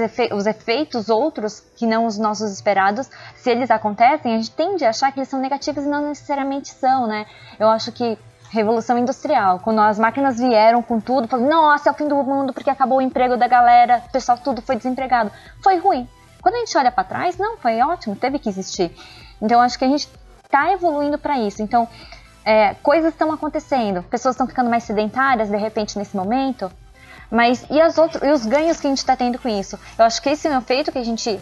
efe os efeitos outros, que não os nossos esperados, se eles acontecem, a gente tende a achar que eles são negativos e não necessariamente são, né? Eu acho que Revolução Industrial, quando as máquinas vieram com tudo, falando, nossa, é o fim do mundo porque acabou o emprego da galera, o pessoal tudo foi desempregado. Foi ruim. Quando a gente olha para trás, não, foi ótimo, teve que existir. Então, acho que a gente está evoluindo para isso. Então, é, coisas estão acontecendo, pessoas estão ficando mais sedentárias de repente nesse momento, mas e, e os ganhos que a gente está tendo com isso? Eu acho que esse é um efeito que a gente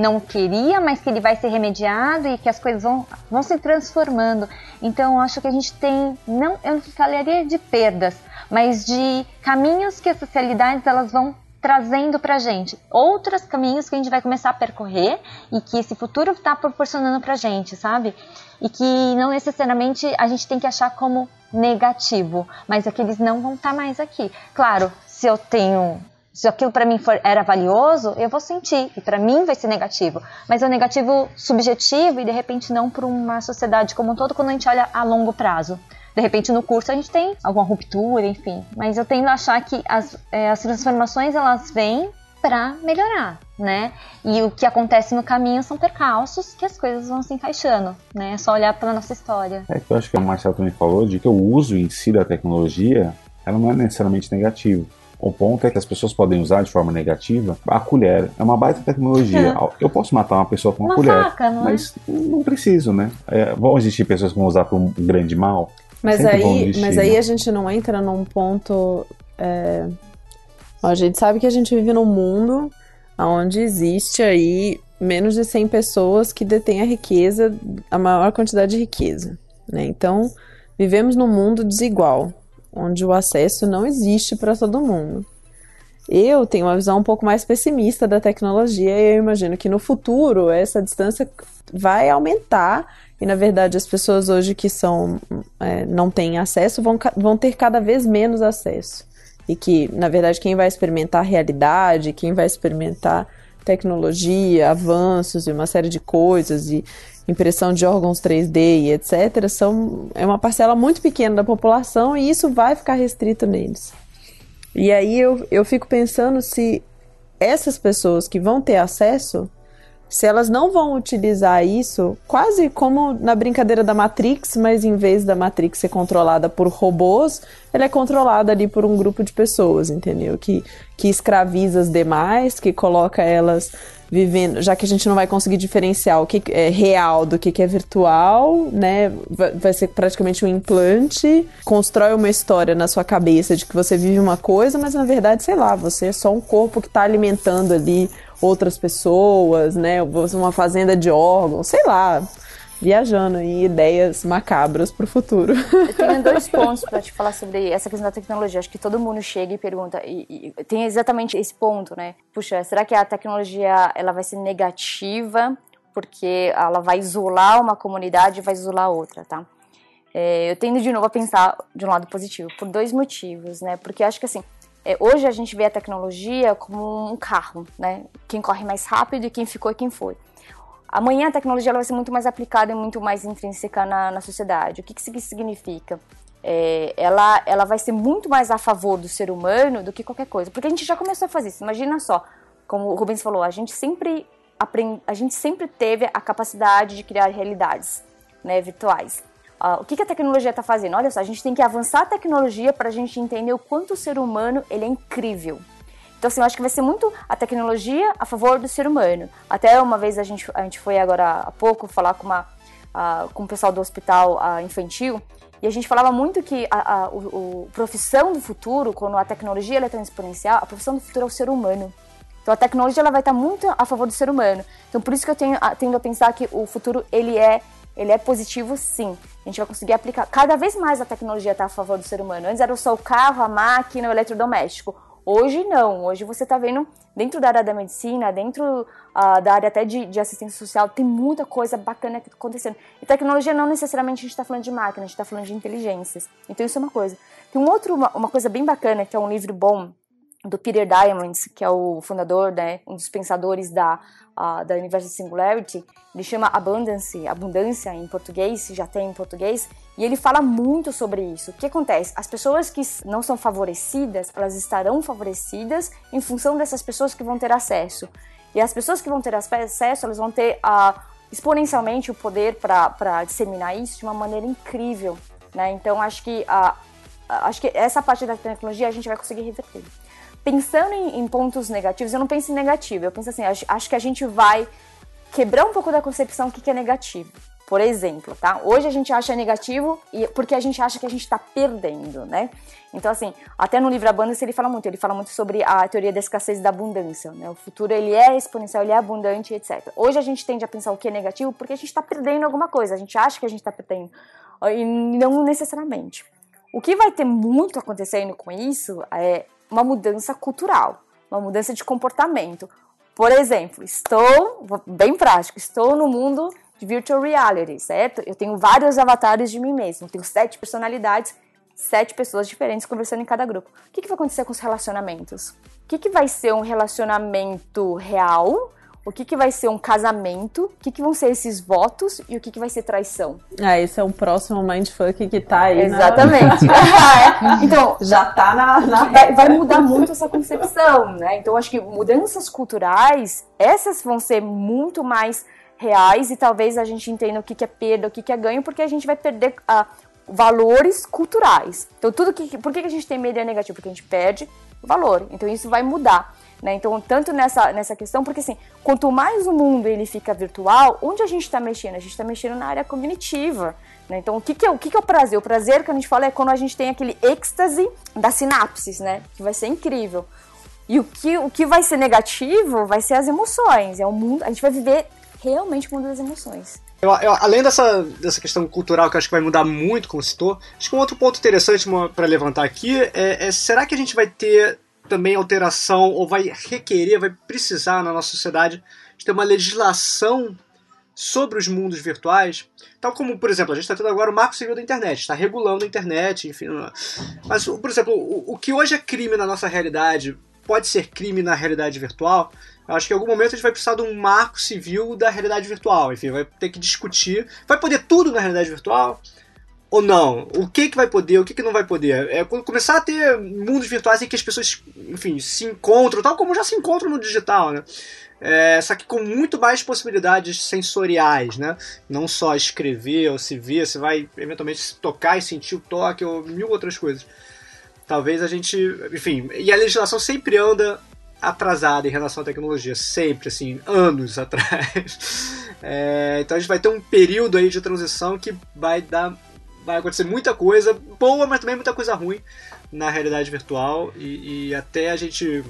não queria, mas que ele vai ser remediado e que as coisas vão, vão se transformando. Então, acho que a gente tem, não, eu não falaria de perdas, mas de caminhos que essas realidades elas vão trazendo para gente outros caminhos que a gente vai começar a percorrer e que esse futuro está proporcionando para gente, sabe? E que não necessariamente a gente tem que achar como negativo, mas é não vão estar tá mais aqui. Claro, se eu tenho se aquilo para mim for, era valioso, eu vou sentir, e para mim vai ser negativo. Mas é um negativo subjetivo e de repente não para uma sociedade como um todo quando a gente olha a longo prazo. De repente no curso a gente tem alguma ruptura, enfim. Mas eu tendo a achar que as, é, as transformações elas vêm para melhorar, né? E o que acontece no caminho são percalços que as coisas vão se encaixando, né? É só olhar para nossa história. É que eu acho que o Marcelo também falou de que o uso em si da tecnologia ela não é necessariamente negativo. O ponto é que as pessoas podem usar de forma negativa a colher. É uma baita tecnologia. É. Eu posso matar uma pessoa com uma, uma colher, faca, não é? mas é? não preciso, né? É, vão existir pessoas que vão usar para um grande mal. Mas aí, mas aí né? a gente não entra num ponto. É... A gente sabe que a gente vive num mundo onde existe aí menos de 100 pessoas que detêm a riqueza, a maior quantidade de riqueza. Né? Então, vivemos num mundo desigual onde o acesso não existe para todo mundo. Eu tenho uma visão um pouco mais pessimista da tecnologia e eu imagino que no futuro essa distância vai aumentar e na verdade as pessoas hoje que são é, não têm acesso vão, vão ter cada vez menos acesso e que na verdade quem vai experimentar a realidade, quem vai experimentar tecnologia, avanços e uma série de coisas e impressão de órgãos 3D e etc., são, é uma parcela muito pequena da população e isso vai ficar restrito neles. E aí eu, eu fico pensando se essas pessoas que vão ter acesso, se elas não vão utilizar isso quase como na brincadeira da Matrix, mas em vez da Matrix ser controlada por robôs, ela é controlada ali por um grupo de pessoas, entendeu? Que, que escraviza as demais, que coloca elas vivendo, já que a gente não vai conseguir diferenciar o que é real do que é virtual, né? Vai ser praticamente um implante, constrói uma história na sua cabeça de que você vive uma coisa, mas na verdade, sei lá, você é só um corpo que está alimentando ali outras pessoas, né? Uma fazenda de órgãos, sei lá viajando em ideias macabras para o futuro. Eu tenho dois pontos para te falar sobre essa questão da tecnologia. Acho que todo mundo chega e pergunta e, e, tem exatamente esse ponto, né? Puxa, será que a tecnologia ela vai ser negativa porque ela vai isolar uma comunidade e vai isolar outra, tá? É, eu tendo de novo a pensar de um lado positivo por dois motivos, né? Porque acho que assim hoje a gente vê a tecnologia como um carro, né? Quem corre mais rápido e quem ficou e quem foi. Amanhã a tecnologia vai ser muito mais aplicada e muito mais intrínseca na, na sociedade. O que, que isso significa? É, ela, ela vai ser muito mais a favor do ser humano do que qualquer coisa. Porque a gente já começou a fazer isso. Imagina só, como o Rubens falou, a gente sempre, aprend, a gente sempre teve a capacidade de criar realidades né, virtuais. Uh, o que, que a tecnologia está fazendo? Olha só, a gente tem que avançar a tecnologia para a gente entender o quanto o ser humano ele é incrível. Então, assim, eu acho que vai ser muito a tecnologia a favor do ser humano. Até uma vez a gente, a gente foi agora há pouco falar com, uma, uh, com o pessoal do hospital uh, infantil e a gente falava muito que a, a profissão do futuro, quando a tecnologia ela é tão exponencial, a profissão do futuro é o ser humano. Então a tecnologia ela vai estar muito a favor do ser humano. Então por isso que eu tenho, tendo a pensar que o futuro ele é ele é positivo sim. A gente vai conseguir aplicar cada vez mais a tecnologia está a favor do ser humano. Antes era só o carro, a máquina, o eletrodoméstico. Hoje não, hoje você está vendo dentro da área da medicina, dentro uh, da área até de, de, assistência social, tem muita coisa bacana acontecendo. E tecnologia não necessariamente a gente está falando de máquina, a gente está falando de inteligências. Então isso é uma coisa. Tem um outro, uma, uma coisa bem bacana, que é um livro bom, do Peter Diamandis, que é o fundador, né, um dos pensadores da, uh, da Universal Singularity, ele chama Abundance, abundância em português, já tem em português, e ele fala muito sobre isso. O que acontece? As pessoas que não são favorecidas, elas estarão favorecidas em função dessas pessoas que vão ter acesso. E as pessoas que vão ter acesso, elas vão ter uh, exponencialmente o poder para disseminar isso de uma maneira incrível, né? Então acho que uh, acho que essa parte da tecnologia a gente vai conseguir reverter pensando em, em, pontos negativos, eu não penso em negativo, eu penso assim, acho, que a gente vai quebrar um pouco da concepção do que, que é negativo. Por exemplo, tá? Hoje a gente acha negativo porque a gente acha que a gente está perdendo, né? Então, assim, até no livro Abundância ele fala muito, ele fala muito sobre a teoria da escassez e da abundância, né? O futuro, ele é exponencial, ele é abundante, etc. Hoje a gente tende a pensar o que é negativo porque a gente está perdendo alguma coisa, a gente acha que a gente está perdendo, e não necessariamente. O que vai ter muito acontecendo com isso é uma mudança cultural, uma mudança de comportamento. Por exemplo, estou, bem prático, estou no mundo de virtual reality, certo? Eu tenho vários avatares de mim mesmo, tenho sete personalidades, sete pessoas diferentes conversando em cada grupo. O que, que vai acontecer com os relacionamentos? O que, que vai ser um relacionamento real o que, que vai ser um casamento, o que, que vão ser esses votos e o que, que vai ser traição. Ah, esse é um próximo mindfuck que tá aí. Exatamente. Na... então, já tá na. na... Vai, vai, mudar muito essa concepção, né? Então, acho que mudanças culturais, essas vão ser muito mais reais e talvez a gente entenda o que, que é perda, o que, que é ganho, porque a gente vai perder uh, valores culturais. Então, tudo que. Por que, que a gente tem mídia negativa? Porque a gente perde valor. Então, isso vai mudar. Né? Então, tanto nessa, nessa questão, porque assim, quanto mais o mundo ele fica virtual, onde a gente está mexendo? A gente está mexendo na área cognitiva. Né? Então, o que, que, é, o que, que é o prazer? O prazer que a gente fala é quando a gente tem aquele êxtase das sinapses, né? Que vai ser incrível. E o que, o que vai ser negativo vai ser as emoções. É o mundo, a gente vai viver realmente o mundo das emoções. Eu, eu, além dessa, dessa questão cultural que eu acho que vai mudar muito, como citou, acho que um outro ponto interessante para levantar aqui é, é será que a gente vai ter também alteração ou vai requerer, vai precisar na nossa sociedade de ter uma legislação sobre os mundos virtuais, tal como, por exemplo, a gente está tendo agora o Marco Civil da Internet, está regulando a internet, enfim. Mas, por exemplo, o, o que hoje é crime na nossa realidade pode ser crime na realidade virtual, eu acho que em algum momento a gente vai precisar de um marco civil da realidade virtual. Enfim, vai ter que discutir. Vai poder tudo na realidade virtual? Ou não? O que que vai poder, o que que não vai poder? É começar a ter mundos virtuais em que as pessoas, enfim, se encontram, tal como já se encontram no digital, né? É, só que com muito mais possibilidades sensoriais, né? Não só escrever ou se ver, você vai eventualmente tocar e sentir o toque ou mil outras coisas. Talvez a gente, enfim, e a legislação sempre anda atrasada em relação à tecnologia, sempre, assim, anos atrás. É, então a gente vai ter um período aí de transição que vai dar vai acontecer muita coisa boa, mas também muita coisa ruim na realidade virtual e, e, até a gente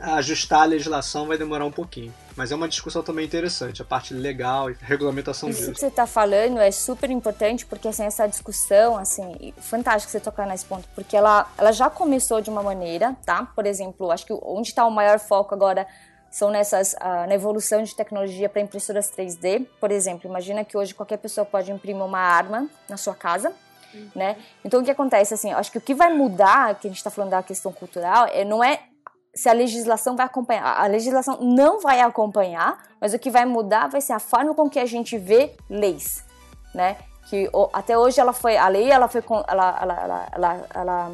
ajustar a legislação vai demorar um pouquinho. Mas é uma discussão também interessante, a parte legal e regulamentação Isso disso. que você está falando é super importante, porque assim, essa discussão, assim, fantástico você tocar nesse ponto, porque ela, ela já começou de uma maneira, tá? Por exemplo, acho que onde está o maior foco agora são nessas uh, na evolução de tecnologia para impressoras 3D. Por exemplo, imagina que hoje qualquer pessoa pode imprimir uma arma na sua casa, uhum. né? Então o que acontece assim? Acho que o que vai mudar, que a gente está falando da questão cultural, é não é se a legislação vai acompanhar. A legislação não vai acompanhar, mas o que vai mudar vai ser a forma com que a gente vê leis, né? Que até hoje ela foi a lei, ela foi ela ela, ela, ela,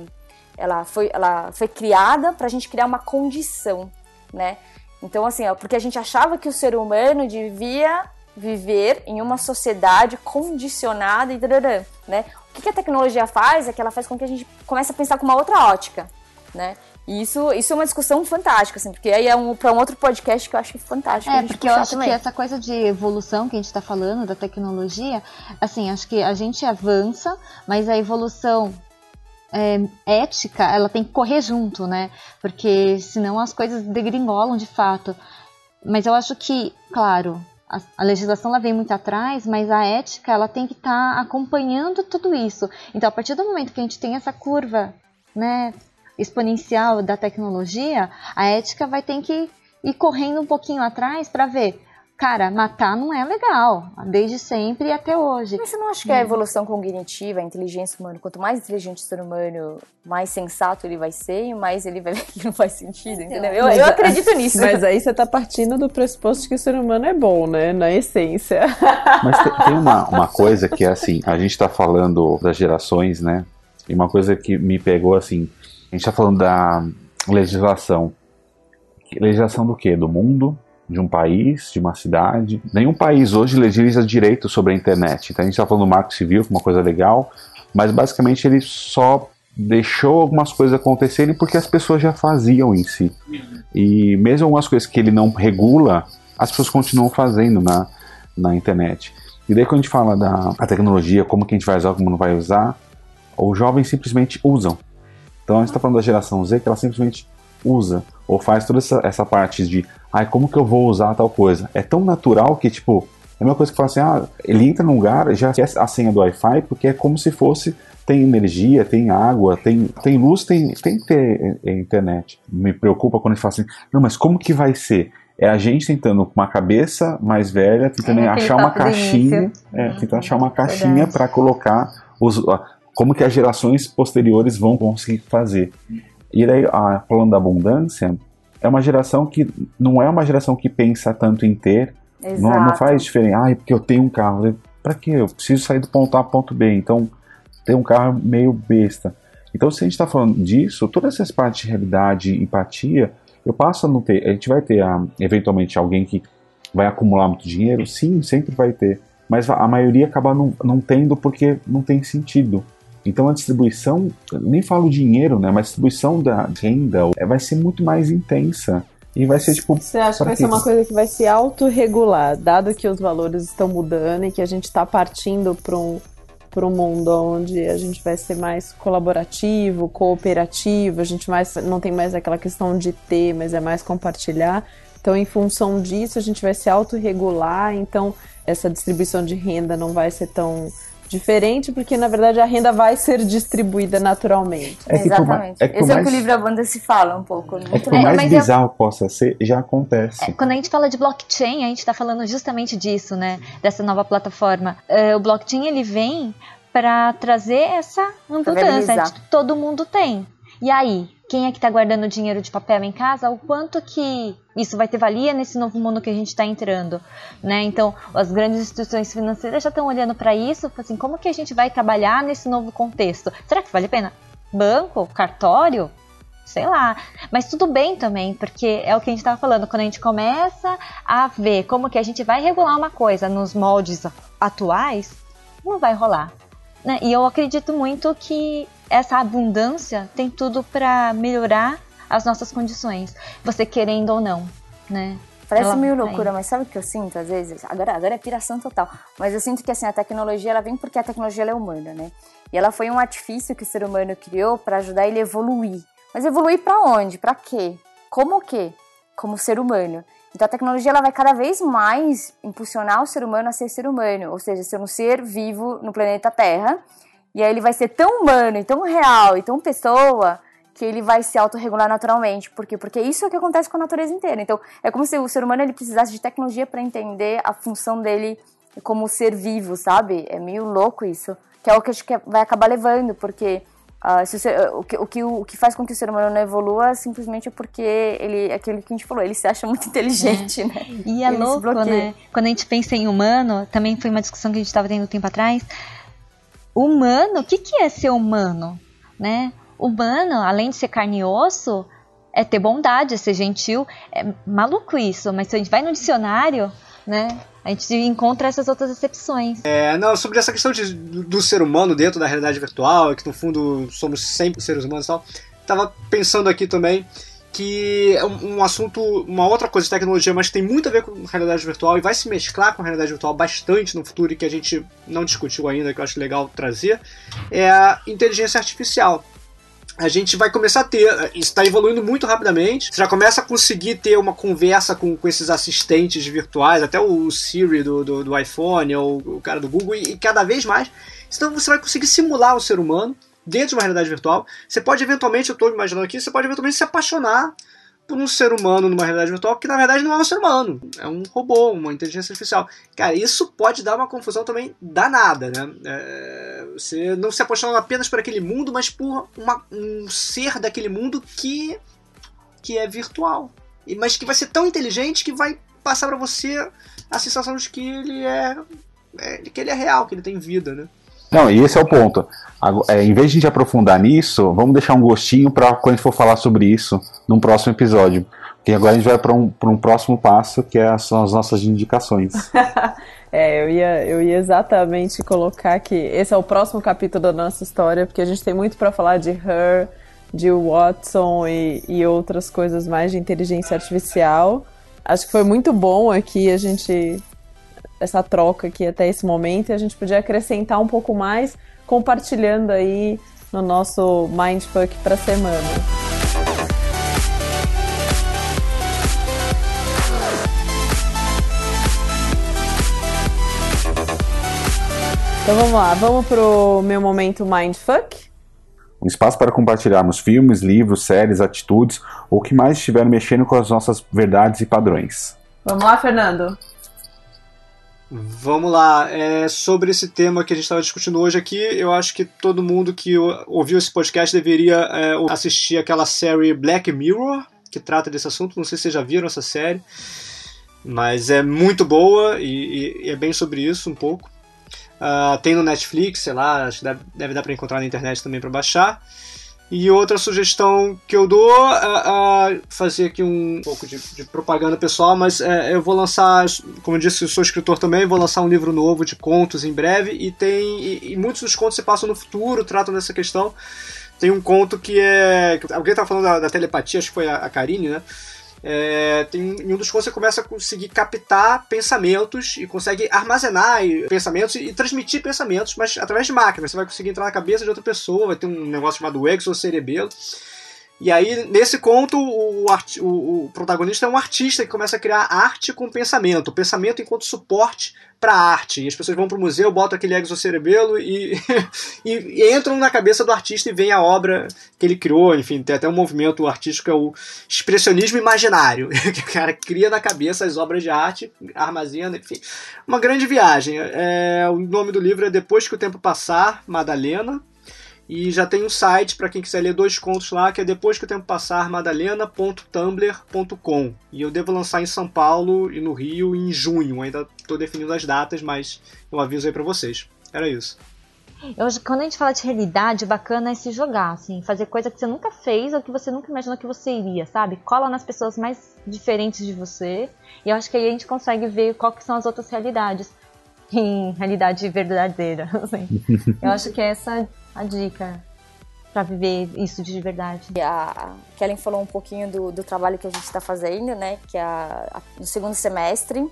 ela foi ela foi criada para a gente criar uma condição, né? Então, assim, ó, porque a gente achava que o ser humano devia viver em uma sociedade condicionada e né? O que a tecnologia faz é que ela faz com que a gente comece a pensar com uma outra ótica, né? E isso, isso é uma discussão fantástica, assim, porque aí é um, para um outro podcast que eu acho fantástico. É, porque eu acho também. que essa coisa de evolução que a gente está falando, da tecnologia, assim, acho que a gente avança, mas a evolução é, ética, ela tem que correr junto, né? Porque senão as coisas degringolam de fato. Mas eu acho que, claro, a, a legislação ela vem muito atrás, mas a ética ela tem que estar tá acompanhando tudo isso. Então, a partir do momento que a gente tem essa curva, né, exponencial da tecnologia, a ética vai ter que ir correndo um pouquinho atrás para ver cara, matar não é legal, desde sempre e até hoje. Mas você não acha que a evolução cognitiva, a inteligência humana, quanto mais inteligente o ser humano, mais sensato ele vai ser e mais ele vai ver que não faz sentido, então, entendeu? Eu, eu acredito nisso. Mas aí você tá partindo do pressuposto que o ser humano é bom, né, na essência. Mas tem uma, uma coisa que é assim, a gente tá falando das gerações, né, e uma coisa que me pegou assim, a gente tá falando da legislação. Legislação do quê? Do mundo, de um país, de uma cidade. Nenhum país hoje legisla direito sobre a internet. Então a gente está falando do marco civil, que é uma coisa legal, mas basicamente ele só deixou algumas coisas acontecerem porque as pessoas já faziam em si. E mesmo algumas coisas que ele não regula, as pessoas continuam fazendo na, na internet. E daí quando a gente fala da tecnologia, como que a gente vai usar, como não vai usar, os jovens simplesmente usam. Então a gente está falando da geração Z que ela simplesmente usa ou faz toda essa, essa parte de ai, como que eu vou usar tal coisa? É tão natural que, tipo, é uma coisa que fala assim, ah, ele entra num lugar, já quer a senha do Wi-Fi, porque é como se fosse, tem energia, tem água, tem, tem luz, tem, tem que ter é, é, internet. Me preocupa quando ele fala assim, não, mas como que vai ser? É a gente tentando com uma cabeça mais velha, tentando é, achar uma caixinha, é, uhum. tentando achar uma caixinha para colocar os, como que as gerações posteriores vão conseguir fazer. E daí, a, falando da abundância, é uma geração que não é uma geração que pensa tanto em ter. Não, não, faz diferença. Ah, porque eu tenho um carro. Para quê? Eu preciso sair do ponto A para ponto B. Então, ter um carro é meio besta. Então, se a gente está falando disso, todas essas partes de realidade, empatia, eu passo a não ter. A gente vai ter, ah, eventualmente, alguém que vai acumular muito dinheiro? Sim, sempre vai ter. Mas a maioria acaba não, não tendo porque não tem sentido. Então a distribuição, nem falo dinheiro, né, mas a distribuição da renda é, vai ser muito mais intensa. E vai ser tipo. Você acha que vai ser uma coisa que vai se autorregular, dado que os valores estão mudando e que a gente está partindo para um, para um mundo onde a gente vai ser mais colaborativo, cooperativo, a gente mais, não tem mais aquela questão de ter, mas é mais compartilhar. Então, em função disso, a gente vai se autorregular, então essa distribuição de renda não vai ser tão diferente, porque na verdade a renda vai ser distribuída naturalmente. É que Exatamente. É que Esse mais, é o que o livro Banda se fala um pouco. Né? É que por mais é, bizarro eu... possa ser, já acontece. É, quando a gente fala de blockchain, a gente está falando justamente disso, né? Dessa nova plataforma. Uh, o blockchain ele vem para trazer essa abundância. Todo mundo tem. E aí, quem é que está guardando dinheiro de papel em casa? O quanto que isso vai ter valia nesse novo mundo que a gente está entrando, né? Então, as grandes instituições financeiras já estão olhando para isso, assim, como que a gente vai trabalhar nesse novo contexto? Será que vale a pena? Banco, cartório, sei lá. Mas tudo bem também, porque é o que a gente estava falando, quando a gente começa a ver como que a gente vai regular uma coisa nos moldes atuais, não vai rolar. Né? E eu acredito muito que essa abundância tem tudo para melhorar as nossas condições, você querendo ou não, né? Parece meio loucura, mas sabe o que eu sinto às vezes? Agora, agora é piração total. Mas eu sinto que assim, a tecnologia ela vem porque a tecnologia é humana, né? E ela foi um artifício que o ser humano criou para ajudar ele a evoluir. Mas evoluir para onde? Para quê? Como o quê? Como ser humano. Então a tecnologia ela vai cada vez mais impulsionar o ser humano a ser ser humano, ou seja, ser um ser vivo no planeta Terra e aí ele vai ser tão humano e tão real e tão pessoa que ele vai se autorregular naturalmente. Por quê? Porque isso é o que acontece com a natureza inteira. Então, é como se o ser humano ele precisasse de tecnologia para entender a função dele como ser vivo, sabe? É meio louco isso. Que é o que a gente vai acabar levando, porque uh, se o, o, que, o, que, o que faz com que o ser humano não evolua simplesmente é porque ele, é aquilo que a gente falou, ele se acha muito inteligente, é. né? E é ele louco, né? Quando a gente pensa em humano, também foi uma discussão que a gente estava tendo um tempo atrás, humano, o que, que é ser humano? Né? Humano, além de ser carne e osso, é ter bondade, é ser gentil. É maluco isso, mas se a gente vai no dicionário, né? A gente encontra essas outras excepções. É, não, sobre essa questão de, do, ser humano dentro da realidade virtual, que no fundo somos sempre seres humanos e tal. Estava pensando aqui também que é um, um, assunto, uma outra coisa de tecnologia, mas que tem muito a ver com realidade virtual e vai se mesclar com realidade virtual bastante no futuro e que a gente não discutiu ainda, que eu acho legal trazer, é a inteligência artificial. A gente vai começar a ter, isso está evoluindo muito rapidamente, você já começa a conseguir ter uma conversa com, com esses assistentes virtuais, até o Siri do, do, do iPhone, ou o cara do Google, e, e cada vez mais. Então você vai conseguir simular o ser humano dentro de uma realidade virtual. Você pode eventualmente, eu estou imaginando aqui, você pode eventualmente se apaixonar por um ser humano numa realidade virtual que na verdade não é um ser humano, é um robô, uma inteligência artificial. Cara, isso pode dar uma confusão também danada, né? É, você não se apaixona apenas por aquele mundo, mas por uma, um ser daquele mundo que, que é virtual, mas que vai ser tão inteligente que vai passar para você a sensação de que ele é, é que ele é real, que ele tem vida, né? Não, e esse é o ponto. É, em vez de a gente aprofundar nisso, vamos deixar um gostinho para quando a gente for falar sobre isso num próximo episódio. Porque agora a gente vai para um, um próximo passo, que é, são as nossas indicações. é, eu ia, eu ia exatamente colocar que esse é o próximo capítulo da nossa história, porque a gente tem muito para falar de Her, de Watson e, e outras coisas mais de inteligência artificial. Acho que foi muito bom aqui a gente essa troca aqui até esse momento e a gente podia acrescentar um pouco mais compartilhando aí no nosso Mindfuck para semana. Então vamos lá, vamos pro meu momento Mindfuck. Um espaço para compartilharmos filmes, livros, séries, atitudes ou o que mais estiver mexendo com as nossas verdades e padrões. Vamos lá, Fernando. Vamos lá, é, sobre esse tema que a gente estava discutindo hoje aqui, eu acho que todo mundo que ouviu esse podcast deveria é, assistir aquela série Black Mirror, que trata desse assunto. Não sei se vocês já viram essa série, mas é muito boa e, e é bem sobre isso um pouco. Uh, tem no Netflix, sei lá, acho que deve, deve dar para encontrar na internet também para baixar. E outra sugestão que eu dou é, é fazer aqui um pouco de, de propaganda pessoal, mas é, eu vou lançar, como eu disse, eu sou escritor também, vou lançar um livro novo de contos em breve e tem e, e muitos dos contos se passam no futuro, tratam dessa questão. Tem um conto que é. Alguém estava falando da, da, telepatia, acho que foi a, a Karine, né? É, tem, em um dos contos você começa a conseguir captar pensamentos e consegue armazenar pensamentos e, e, transmitir pensamentos, mas através de máquinas. Você vai conseguir entrar na cabeça de outra pessoa, vai ter um negócio chamado exocerebelo. E aí, nesse conto, o, o, o, protagonista é um artista que começa a criar arte com pensamento, pensamento enquanto suporte para a arte. E as pessoas vão para o museu, botam aquele exocerebelo e, e, entram na cabeça do artista e veem a obra que ele criou. Enfim, tem até um movimento artístico é o expressionismo imaginário, que o cara cria na cabeça as obras de arte, armazena, enfim. Uma grande viagem. É, o nome do livro é Depois que o Tempo Passar, Madalena. E já tem um site para quem quiser ler dois contos lá, que é depois que o tempo passar, madalena.tumblr.com. E eu devo lançar em São Paulo e no Rio em junho. Ainda estou definindo as datas, mas eu aviso aí para vocês. Era isso. Eu, quando a gente fala de realidade, o bacana é se jogar, assim, fazer coisa que você nunca fez ou que você nunca imaginou que você iria, sabe? Cola nas pessoas mais diferentes de você. E eu acho que aí a gente consegue ver qual que são as outras realidades em realidade verdadeira. Assim. Eu acho que essa a dica para viver isso de verdade. A Kellen falou um pouquinho do, do trabalho que a gente está fazendo, né? Que é a, a, no segundo semestre.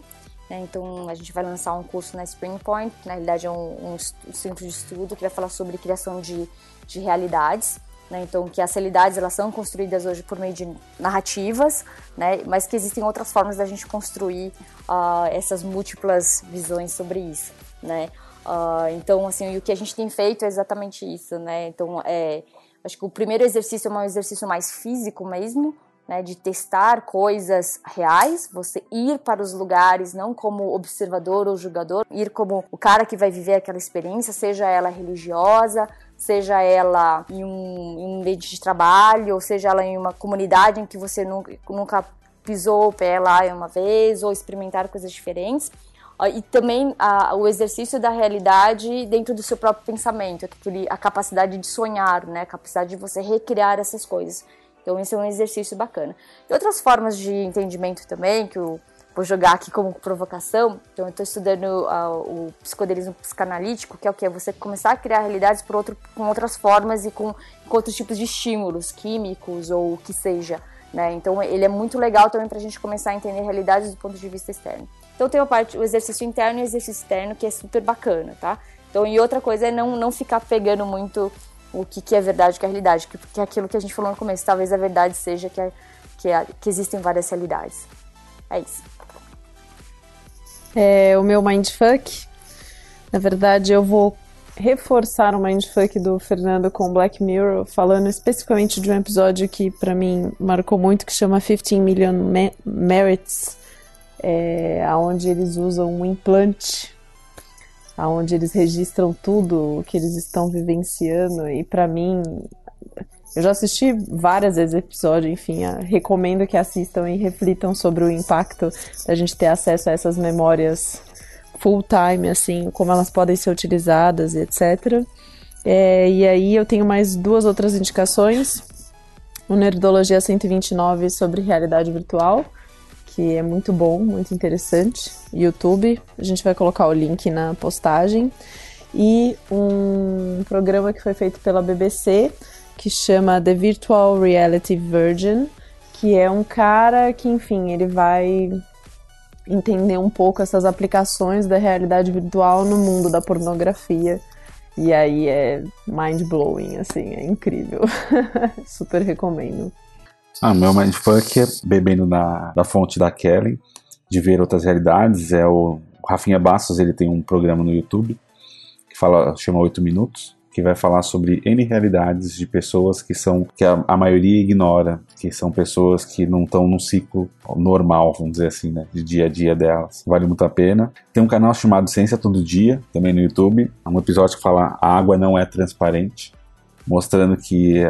Né, então a gente vai lançar um curso na Spring Point, que na realidade é um, um, centro de estudo que vai falar sobre criação de, de realidades. Né, então que as realidades elas são construídas hoje por meio de narrativas, né, mas que existem outras formas da gente construir uh, essas múltiplas visões sobre isso. Né. Uh, então, assim, o que a gente tem feito é exatamente isso, né? Então, é, acho que o primeiro exercício é um exercício mais físico mesmo, né? De testar coisas reais, você ir para os lugares não como observador ou julgador, ir como o cara que vai viver aquela experiência, seja ela religiosa, seja ela em um, em um ambiente de trabalho, ou seja ela em uma comunidade em que você nunca, nunca pisou o pé lá uma vez, ou experimentar coisas diferentes e também a, o exercício da realidade dentro do seu próprio pensamento, a capacidade de sonhar, né, a capacidade de você recriar essas coisas. Então esse é um exercício bacana. E outras formas de entendimento também que o vou jogar aqui como provocação. Então, eu estou estudando uh, o psicodelismo psicanalítico, que é o que? É você começar a criar realidades por outro, com outras formas e com, com outros tipos de estímulos químicos ou o que seja. Né? Então, ele é muito legal também para a gente começar a entender realidades do ponto de vista externo. Então, tem a parte, o exercício interno e o exercício externo, que é super bacana, tá? Então, e outra coisa é não, não ficar pegando muito o que, que é verdade o que é realidade, porque é aquilo que a gente falou no começo, talvez a verdade seja que, é, que, é, que existem várias realidades. É isso. É, o meu mindfuck, na verdade, eu vou reforçar o mindfuck do Fernando com Black Mirror, falando especificamente de um episódio que para mim marcou muito, que chama 15 Million Merits, é, onde eles usam um implante, aonde eles registram tudo o que eles estão vivenciando, e para mim eu já assisti várias vezes o episódio, enfim, recomendo que assistam e reflitam sobre o impacto da gente ter acesso a essas memórias full time, assim, como elas podem ser utilizadas e etc. É, e aí eu tenho mais duas outras indicações. O Nerdologia 129 sobre realidade virtual, que é muito bom, muito interessante. YouTube, a gente vai colocar o link na postagem. E um programa que foi feito pela BBC que chama The Virtual Reality Virgin, que é um cara que, enfim, ele vai entender um pouco essas aplicações da realidade virtual no mundo da pornografia. E aí é mind blowing, assim, é incrível. Super recomendo. Ah, meu mindfuck é bebendo na, da fonte da Kelly, de ver outras realidades. É o, Rafinha Bastos, ele tem um programa no YouTube que fala, chama 8 minutos que vai falar sobre N realidades de pessoas que são que a, a maioria ignora, que são pessoas que não estão num ciclo normal, vamos dizer assim, né, de dia a dia delas. Vale muito a pena. Tem um canal chamado Ciência Todo Dia, também no YouTube, é um episódio que fala a água não é transparente, mostrando que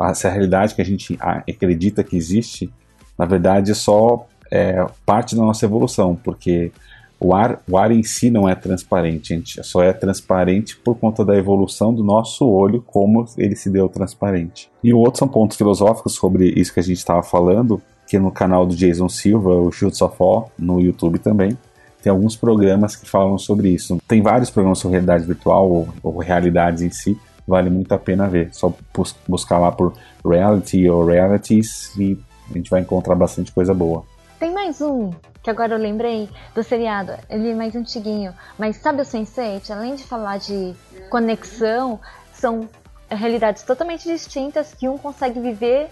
essa realidade que a gente acredita que existe, na verdade é só é, parte da nossa evolução, porque o ar, o ar em si não é transparente, gente, só é transparente por conta da evolução do nosso olho, como ele se deu transparente. E o outro são pontos filosóficos sobre isso que a gente estava falando, que no canal do Jason Silva, o Shoots of All, no YouTube também, tem alguns programas que falam sobre isso. Tem vários programas sobre realidade virtual ou, ou realidades em si, vale muito a pena ver. Só bus buscar lá por reality ou realities e a gente vai encontrar bastante coisa boa. Tem mais um que agora eu lembrei do seriado. Ele é mais antiguinho. Mas sabe o Sense8? Além de falar de conexão, são realidades totalmente distintas que um consegue viver,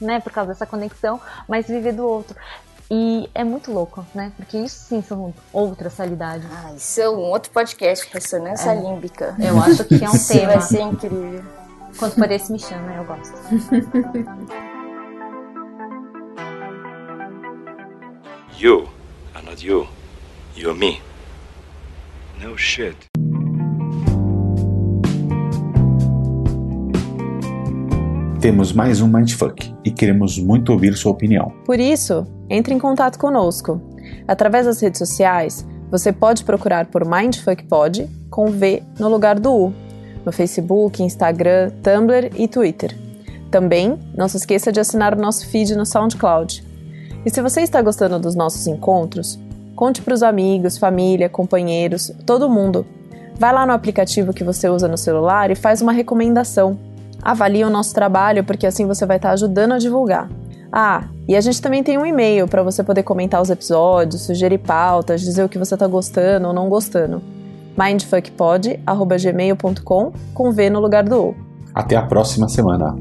né, por causa dessa conexão, mas viver do outro. E é muito louco, né? Porque isso sim são outras realidades. Ah, isso é um outro podcast, Ressonância é. Límbica. Eu acho que é um tema. Vai ser incrível. Quando esse, me chama, eu gosto. You are not you. You're me. No shit. Temos mais um Mindfuck e queremos muito ouvir sua opinião. Por isso, entre em contato conosco. Através das redes sociais, você pode procurar por Mindfuck Pod com V no lugar do U, no Facebook, Instagram, Tumblr e Twitter. Também não se esqueça de assinar o nosso feed no SoundCloud. E se você está gostando dos nossos encontros, conte para os amigos, família, companheiros, todo mundo. Vai lá no aplicativo que você usa no celular e faz uma recomendação. Avalie o nosso trabalho, porque assim você vai estar ajudando a divulgar. Ah, e a gente também tem um e-mail para você poder comentar os episódios, sugerir pautas, dizer o que você está gostando ou não gostando. mindfuckpod.gmail.com com V no lugar do O. Até a próxima semana.